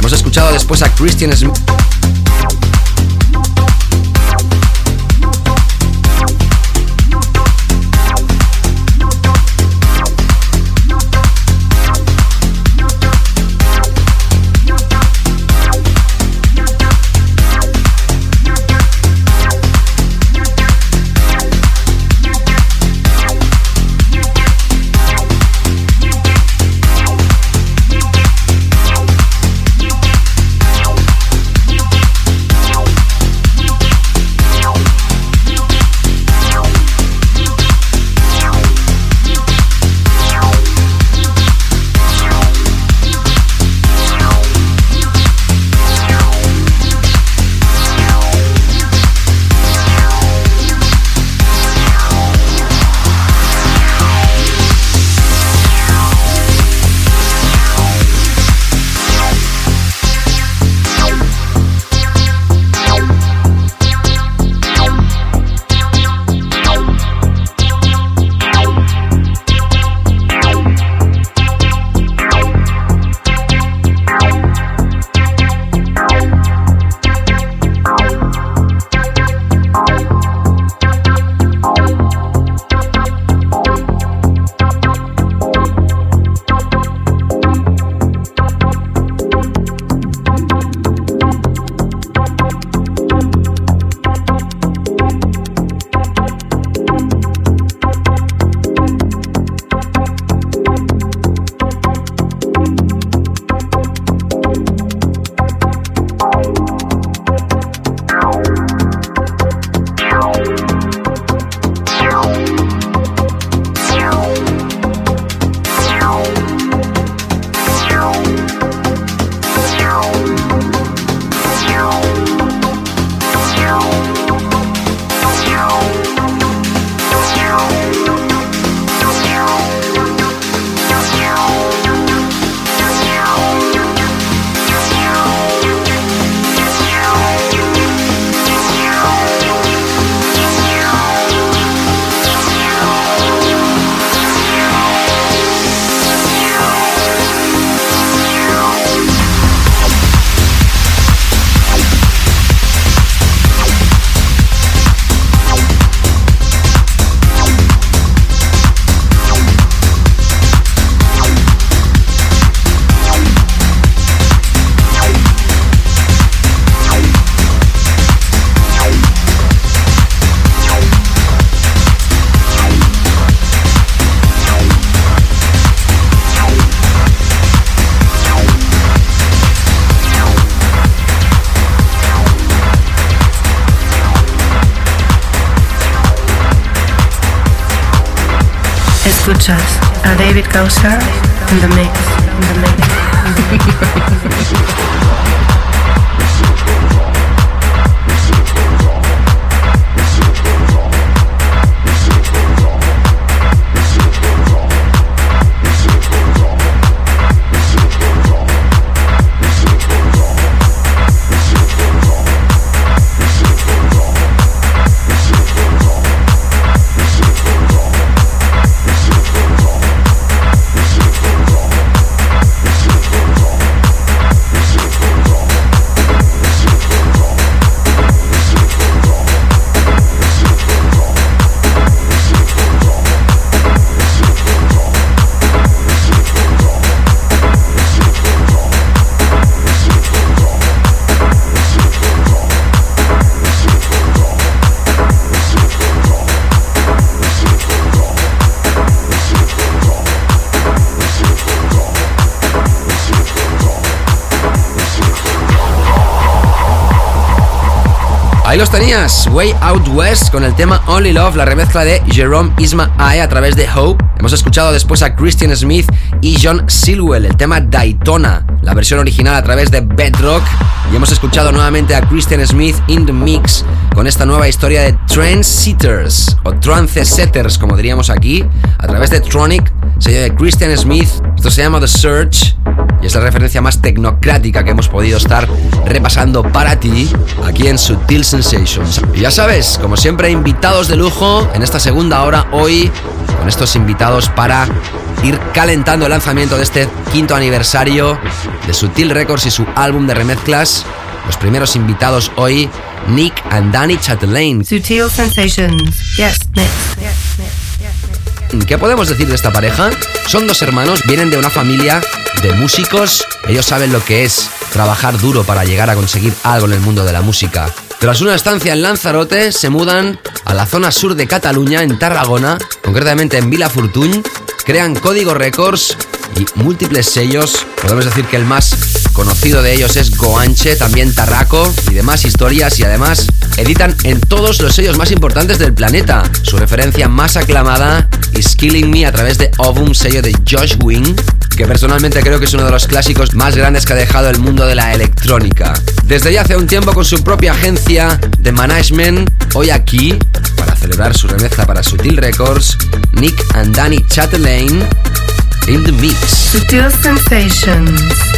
Hemos escuchado después a Christian Smith. Escuchas a David Gausser in the mix. In the mix. *laughs* Ahí los tenías, Way Out West con el tema Only Love, la remezcla de Jerome Isma Ae a través de Hope. Hemos escuchado después a Christian Smith y John Silwell, el tema Daytona, la versión original a través de Bedrock. Y hemos escuchado nuevamente a Christian Smith in the Mix con esta nueva historia de Trendsetters o Trance Setters, como diríamos aquí, a través de Tronic, sello de Christian Smith. Esto se llama The Search y es la referencia más tecnocrática que hemos podido estar repasando para ti aquí en Sutil Sensations. Y ya sabes, como siempre, invitados de lujo en esta segunda hora hoy con estos invitados para ir calentando el lanzamiento de este quinto aniversario de Sutil Records y su álbum de remezclas. Los primeros invitados hoy, Nick and Danny Chatelain. Sutil Sensations. Yes, next. ¿Qué podemos decir de esta pareja? Son dos hermanos, vienen de una familia de músicos, ellos saben lo que es trabajar duro para llegar a conseguir algo en el mundo de la música. Tras una estancia en Lanzarote, se mudan a la zona sur de Cataluña, en Tarragona, concretamente en Vila Fortuny, crean Código Records y múltiples sellos. Podemos decir que el más conocido de ellos es Goanche, también Tarraco y demás historias y además editan en todos los sellos más importantes del planeta. Su referencia más aclamada es Killing Me a través de Ovum, sello de Josh Wing, que personalmente creo que es uno de los clásicos más grandes que ha dejado el mundo de la electrónica. Desde ya hace un tiempo con su propia agencia de management, hoy aquí, para celebrar su remezcla para Sutil Records, Nick and Danny Chatelain in the mix. Sutil Sensations.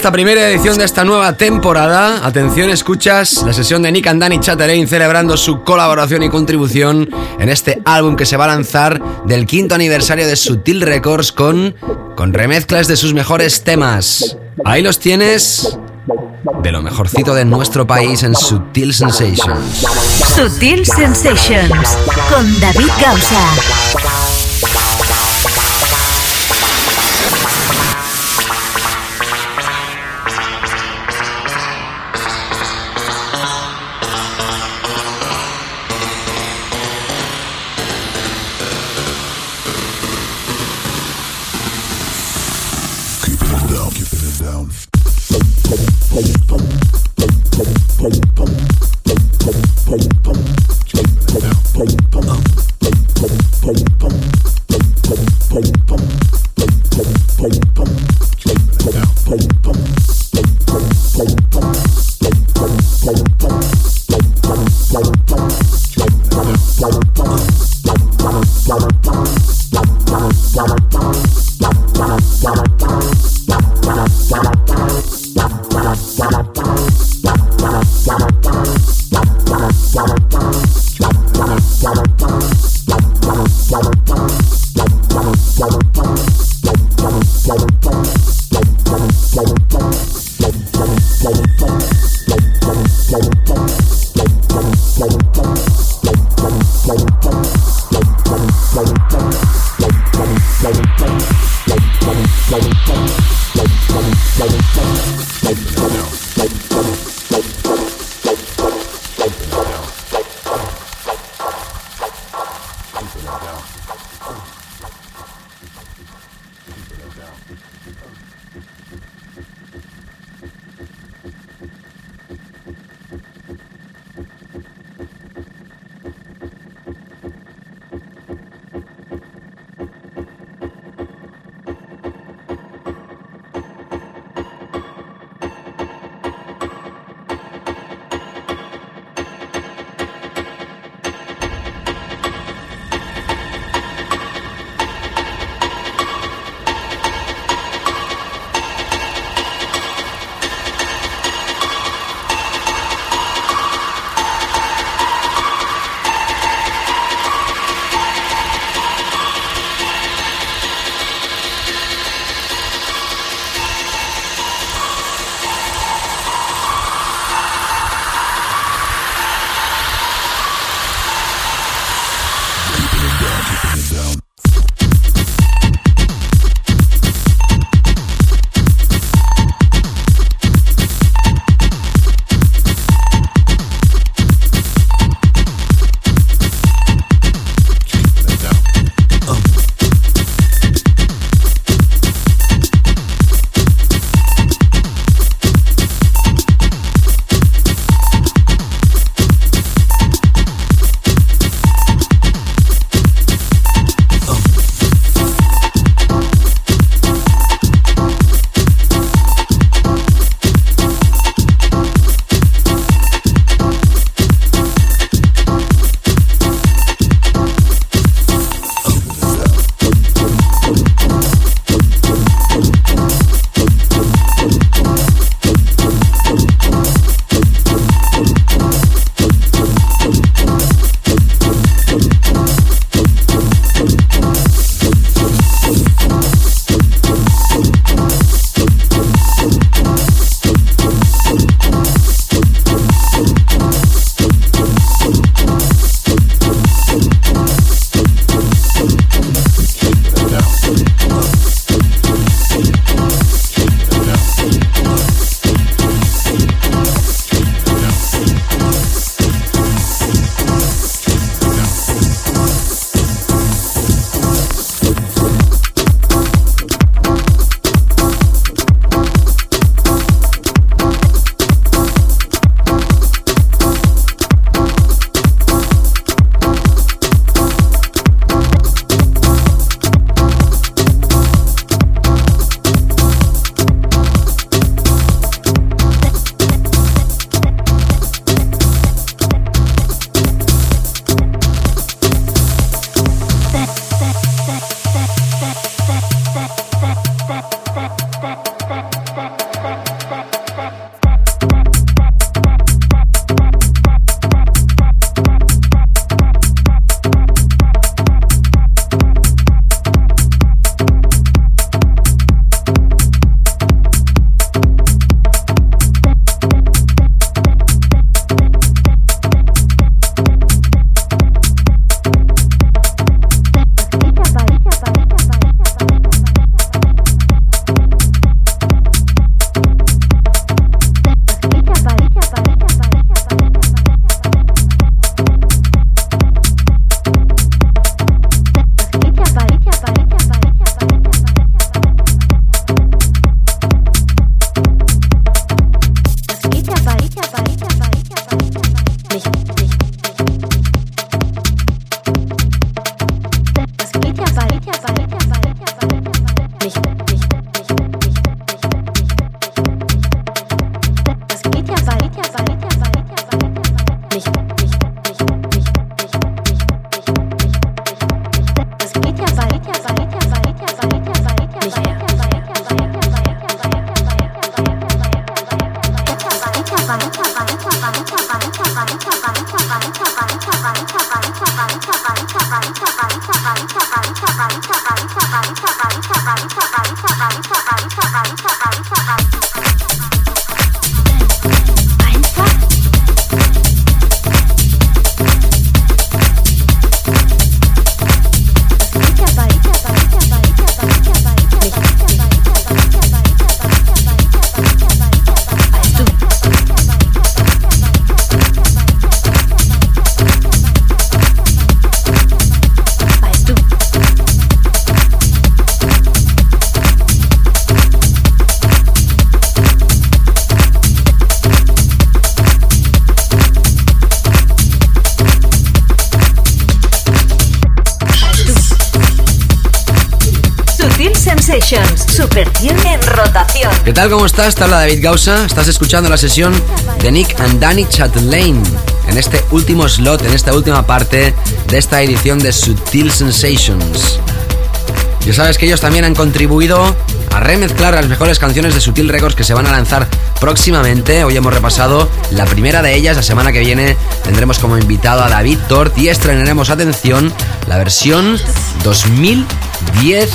Esta primera edición de esta nueva temporada, atención, escuchas la sesión de Nick and Danny Chatelain celebrando su colaboración y contribución en este álbum que se va a lanzar del quinto aniversario de Sutil Records con, con remezclas de sus mejores temas. Ahí los tienes de lo mejorcito de nuestro país en Sutil Sensations. Sutil Sensations con David Gausa. ¿Qué tal? ¿Cómo estás? Te habla David Gausa. Estás escuchando la sesión de Nick and Danny Chatelain en este último slot, en esta última parte de esta edición de Sutil Sensations. Ya sabes que ellos también han contribuido a remezclar las mejores canciones de Sutil Records que se van a lanzar próximamente. Hoy hemos repasado la primera de ellas. La semana que viene tendremos como invitado a David Tort y estrenaremos, atención, la versión 2010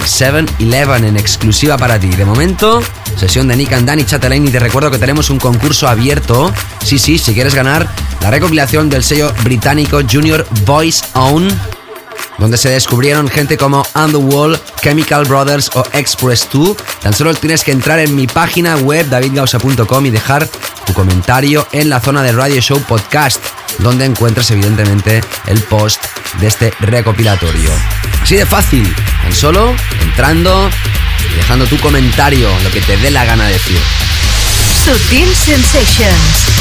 del 7-Eleven en exclusiva para ti. De momento, sesión de Nick and Danny Chatelain y te recuerdo que tenemos un concurso abierto. Sí, sí, si quieres ganar la recopilación del sello británico Junior Voice Own donde se descubrieron gente como Wall, Chemical Brothers o Express 2. Tan solo tienes que entrar en mi página web davidgausa.com y dejar tu comentario en la zona de Radio Show Podcast, donde encuentras evidentemente el post de este recopilatorio. Así de fácil, solo entrando y dejando tu comentario, lo que te dé la gana decir. Sutil Sensations.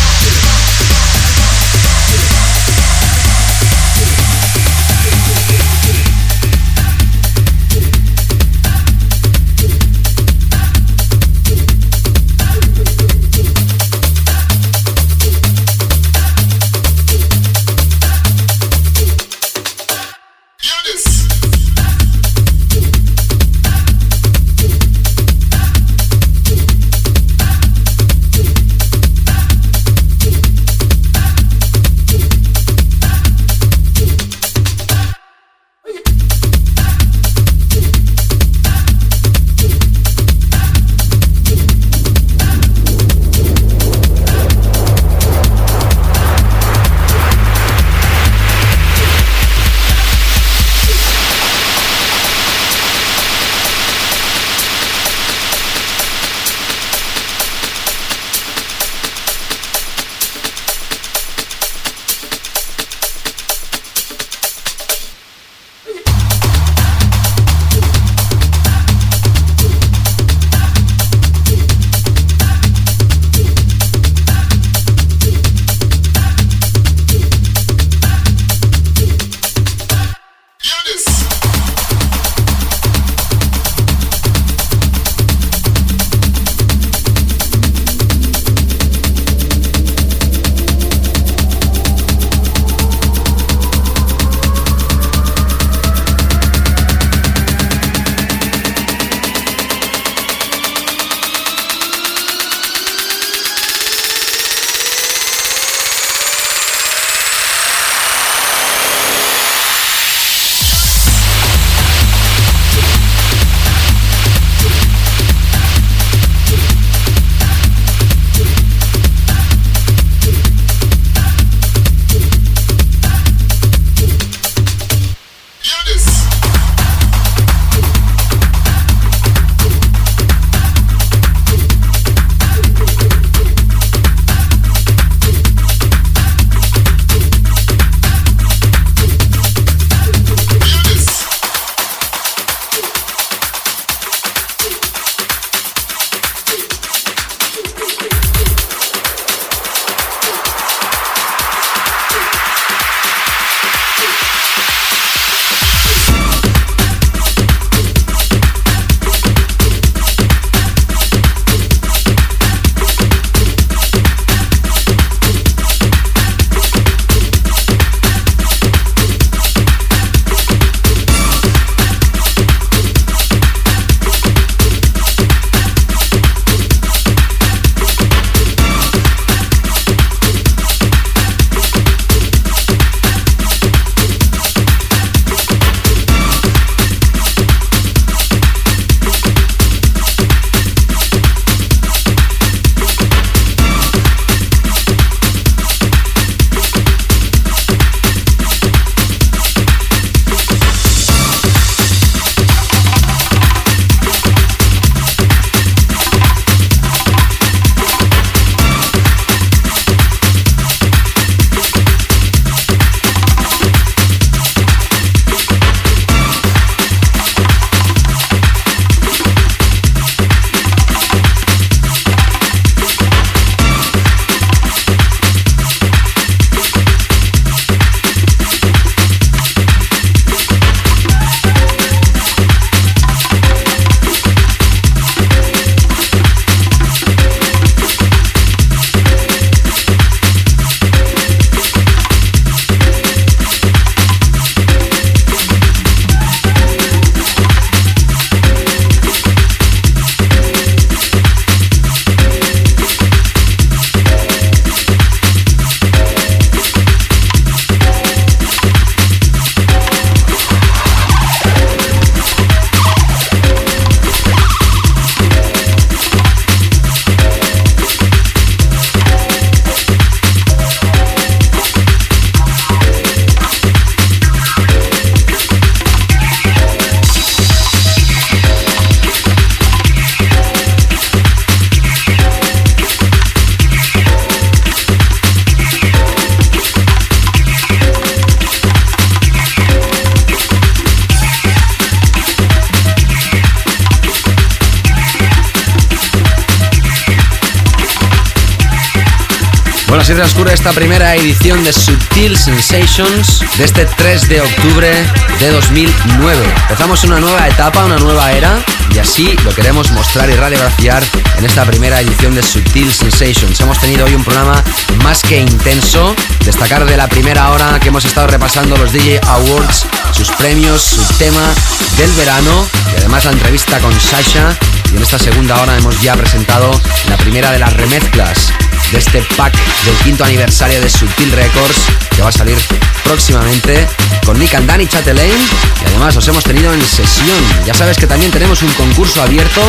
Sensations de este 3 de octubre de 2009. Empezamos una nueva etapa, una nueva era y así lo queremos mostrar y radiografiar en esta primera edición de Subtil Sensations. Hemos tenido hoy un programa más que intenso. Destacar de la primera hora que hemos estado repasando los DJ Awards, sus premios, su tema del verano y además la entrevista con Sasha. Y en esta segunda hora hemos ya presentado la primera de las remezclas de este pack del quinto aniversario de Subtil Records que va a salir próximamente con Nick and Danny Chatelain y además los hemos tenido en sesión. Ya sabes que también tenemos un concurso abierto,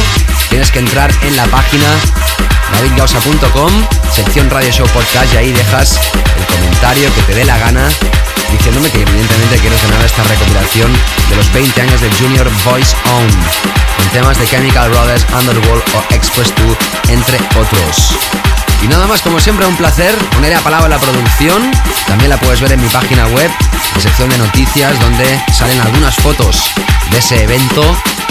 tienes que entrar en la página davidgausa.com, sección Radio Show Podcast y ahí dejas el comentario que te dé la gana diciéndome que evidentemente quieres ganar esta recopilación de los 20 años de Junior Voice On, con temas de Chemical Brothers, Underworld o Express 2, entre otros. Y nada más, como siempre, un placer poner a palabra la producción. También la puedes ver en mi página web, en sección de noticias, donde salen algunas fotos de ese evento,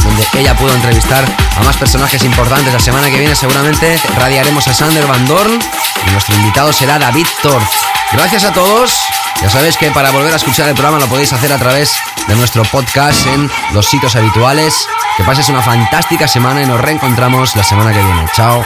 donde ella pudo entrevistar a más personajes importantes. La semana que viene seguramente radiaremos a Sander Van Dorn y nuestro invitado será David Torf. Gracias a todos. Ya sabéis que para volver a escuchar el programa lo podéis hacer a través de nuestro podcast en los sitios habituales. Que pases una fantástica semana y nos reencontramos la semana que viene. Chao.